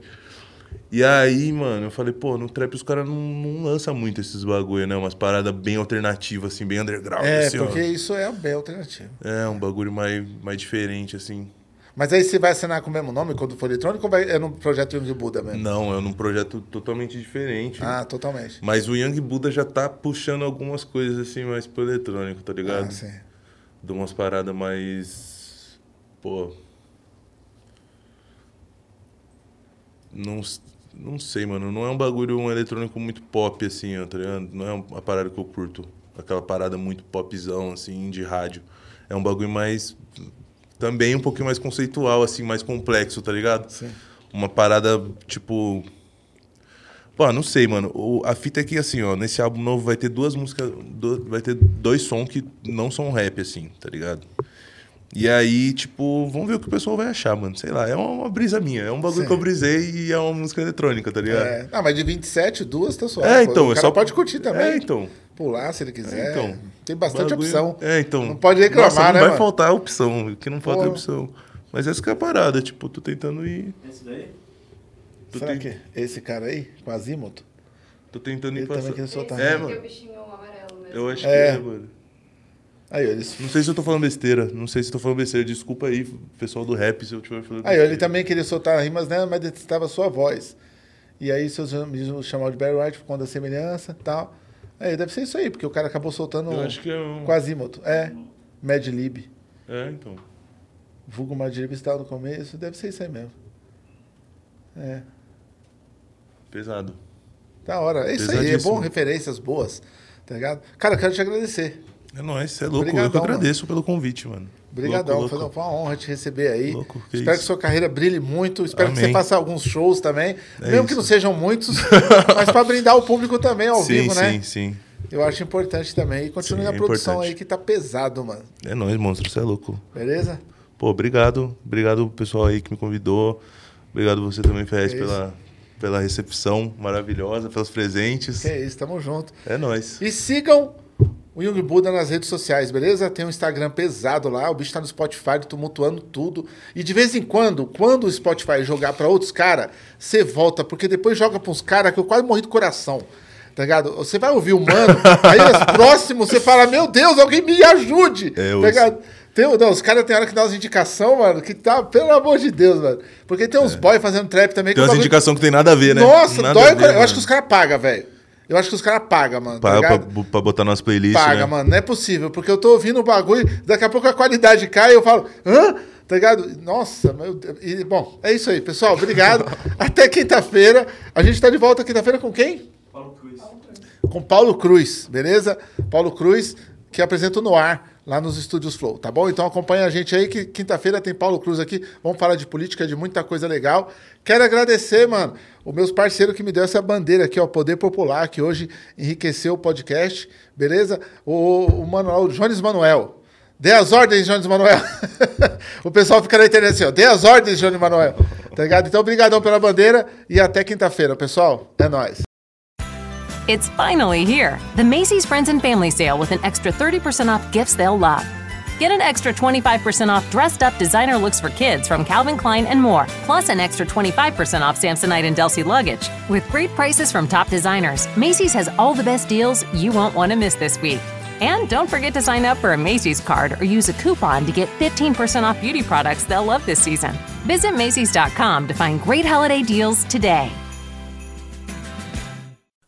E aí, mano, eu falei, pô, no trap os caras não, não lançam muito esses bagulho, né? Umas paradas bem alternativas, assim, bem underground, É, assim, ó. porque isso é bem alternativo. É, um bagulho mais, mais diferente, assim. Mas aí você vai assinar com o mesmo nome quando for eletrônico ou vai, é no projeto Young Buda mesmo? Não, é num projeto totalmente diferente. Ah, totalmente. Mas o Young Buddha já tá puxando algumas coisas, assim, mais pro eletrônico, tá ligado? Ah, sim. de umas paradas mais. Pô. Não, não sei, mano. Não é um bagulho, um eletrônico muito pop, assim, ó, tá ligado? Não é uma parada que eu curto. Aquela parada muito popzão, assim, de rádio. É um bagulho mais. Também um pouquinho mais conceitual, assim, mais complexo, tá ligado? Sim. Uma parada, tipo. Pô, não sei, mano. O- a fita é que, assim, ó, nesse álbum novo vai ter duas músicas. do- vai ter dois sons que não são rap, assim, tá ligado? E aí, tipo, vamos ver o que o pessoal vai achar, mano. Sei lá, é uma, uma brisa minha. É um bagulho Sim. que eu brisei e é uma música eletrônica, tá ligado? É. Ah, mas de 27, duas tá suave. É, então, O é cara só- pode curtir também. É, então. Pular se ele quiser. É, então. Tem bastante Bagulho- opção. É, então. Não pode reclamar, Nossa, não né, vai mano? faltar opção. O que não falta é opção. Mas essa que é a parada, tipo, tô tentando ir. Esse daí? Tô, Será que esse cara aí, com Azimoto, tô tentando ir ele também passar. quer soltar? É, Esse mano. é o bichinho amarelo mesmo. Eu acho que É. é, mano. Aí, eles... Não sei se eu tô falando besteira. Não sei se eu tô falando besteira. Desculpa aí, pessoal do rap, se eu tiver falando Aí, ó, ele besteira. também queria soltar rimas, né? Mas detestava a sua voz. E aí, seus amigos chamaram de Barry White por conta da semelhança e tal. Aí, deve ser isso aí, porque o cara acabou soltando Eu acho que é um... com Azimoto. É, Mad Lib. É, então. Vulgo Mad Lib estava no começo, deve ser isso aí mesmo. É, Pesado. da hora. É isso aí, é bom, referências boas, tá ligado? Cara, eu quero te agradecer. É nóis, você é louco. eu Obrigadão, que agradeço pelo convite, mano. Obrigadão, Louco, foi uma honra te receber aí. Louco, que Espero isso. que sua carreira brilhe muito. Espero que Amém. você faça alguns shows também. É mesmo que isso. não sejam muitos, mas para brindar o público também ao sim, vivo, né? sim, sim. Eu acho importante também. E continue Sim, na é produção importante. aí que tá pesado, mano. É nóis, monstro, você é louco. Beleza? Pô, obrigado. Obrigado pessoal aí que me convidou. Obrigado você também, Ferrez, É pela, pela recepção maravilhosa, pelos presentes. Que é isso, tamo junto. É nóis. E sigam o Young Buda nas redes sociais, beleza? Tem um Instagram pesado lá, o bicho tá no Spotify tumultuando tudo. E de vez em quando, quando o Spotify jogar pra outros caras, você volta, porque depois joga pra uns caras que eu quase morri do coração. Tá ligado? Você vai ouvir o mano, aí os próximos você fala, meu Deus, alguém me ajude. É, tá ligado? Tem, não, os caras tem hora que dá umas indicações, mano, que tá, pelo amor de Deus, mano. Porque tem uns boys fazendo trap também. Tem umas bagulho- indicações que tem nada a ver, né? Nossa, Nada dói. ver, eu mano. acho que os caras pagam, velho. Eu acho que os caras pagam, mano. tá Pra, pra, ligado? pra botar nas playlists, Paga, né? mano. Não é possível. Porque eu tô ouvindo o bagulho, daqui a pouco a qualidade cai e eu falo, hã? Tá ligado? Nossa, meu Deus. E, bom, é isso aí, pessoal. Obrigado. Até quinta-feira. A gente tá de volta quinta-feira com quem? Com Paulo Cruz, beleza? Paulo Cruz, que apresenta no ar lá nos estúdios Flow, tá bom? Então acompanha a gente aí que quinta-feira tem Paulo Cruz aqui. Vamos falar de política, de muita coisa legal. Quero agradecer, mano, os meus parceiros que me deu essa bandeira aqui, ó, Poder Popular, que hoje enriqueceu o podcast, beleza? O, o Manuel, o Jones Manuel. Dê as ordens, Jones Manuel. o pessoal fica na internet assim, ó. Dê as ordens, Jones Manuel. Tá ligado? Então, obrigadão pela bandeira e até quinta-feira, pessoal. É nóis. It's finally here. The Macy's Friends and Family Sale with an extra 30% off gifts they'll love. Get an extra 25% off dressed up designer looks for kids from Calvin Klein and more, plus an extra 25% off Samsonite and Delsey luggage. With great prices from top designers, Macy's has all the best deals you won't want to miss this week. And don't forget to sign up for a Macy's card or use a coupon to get 15% off beauty products they'll love this season. Visit Macy's.com to find great holiday deals today.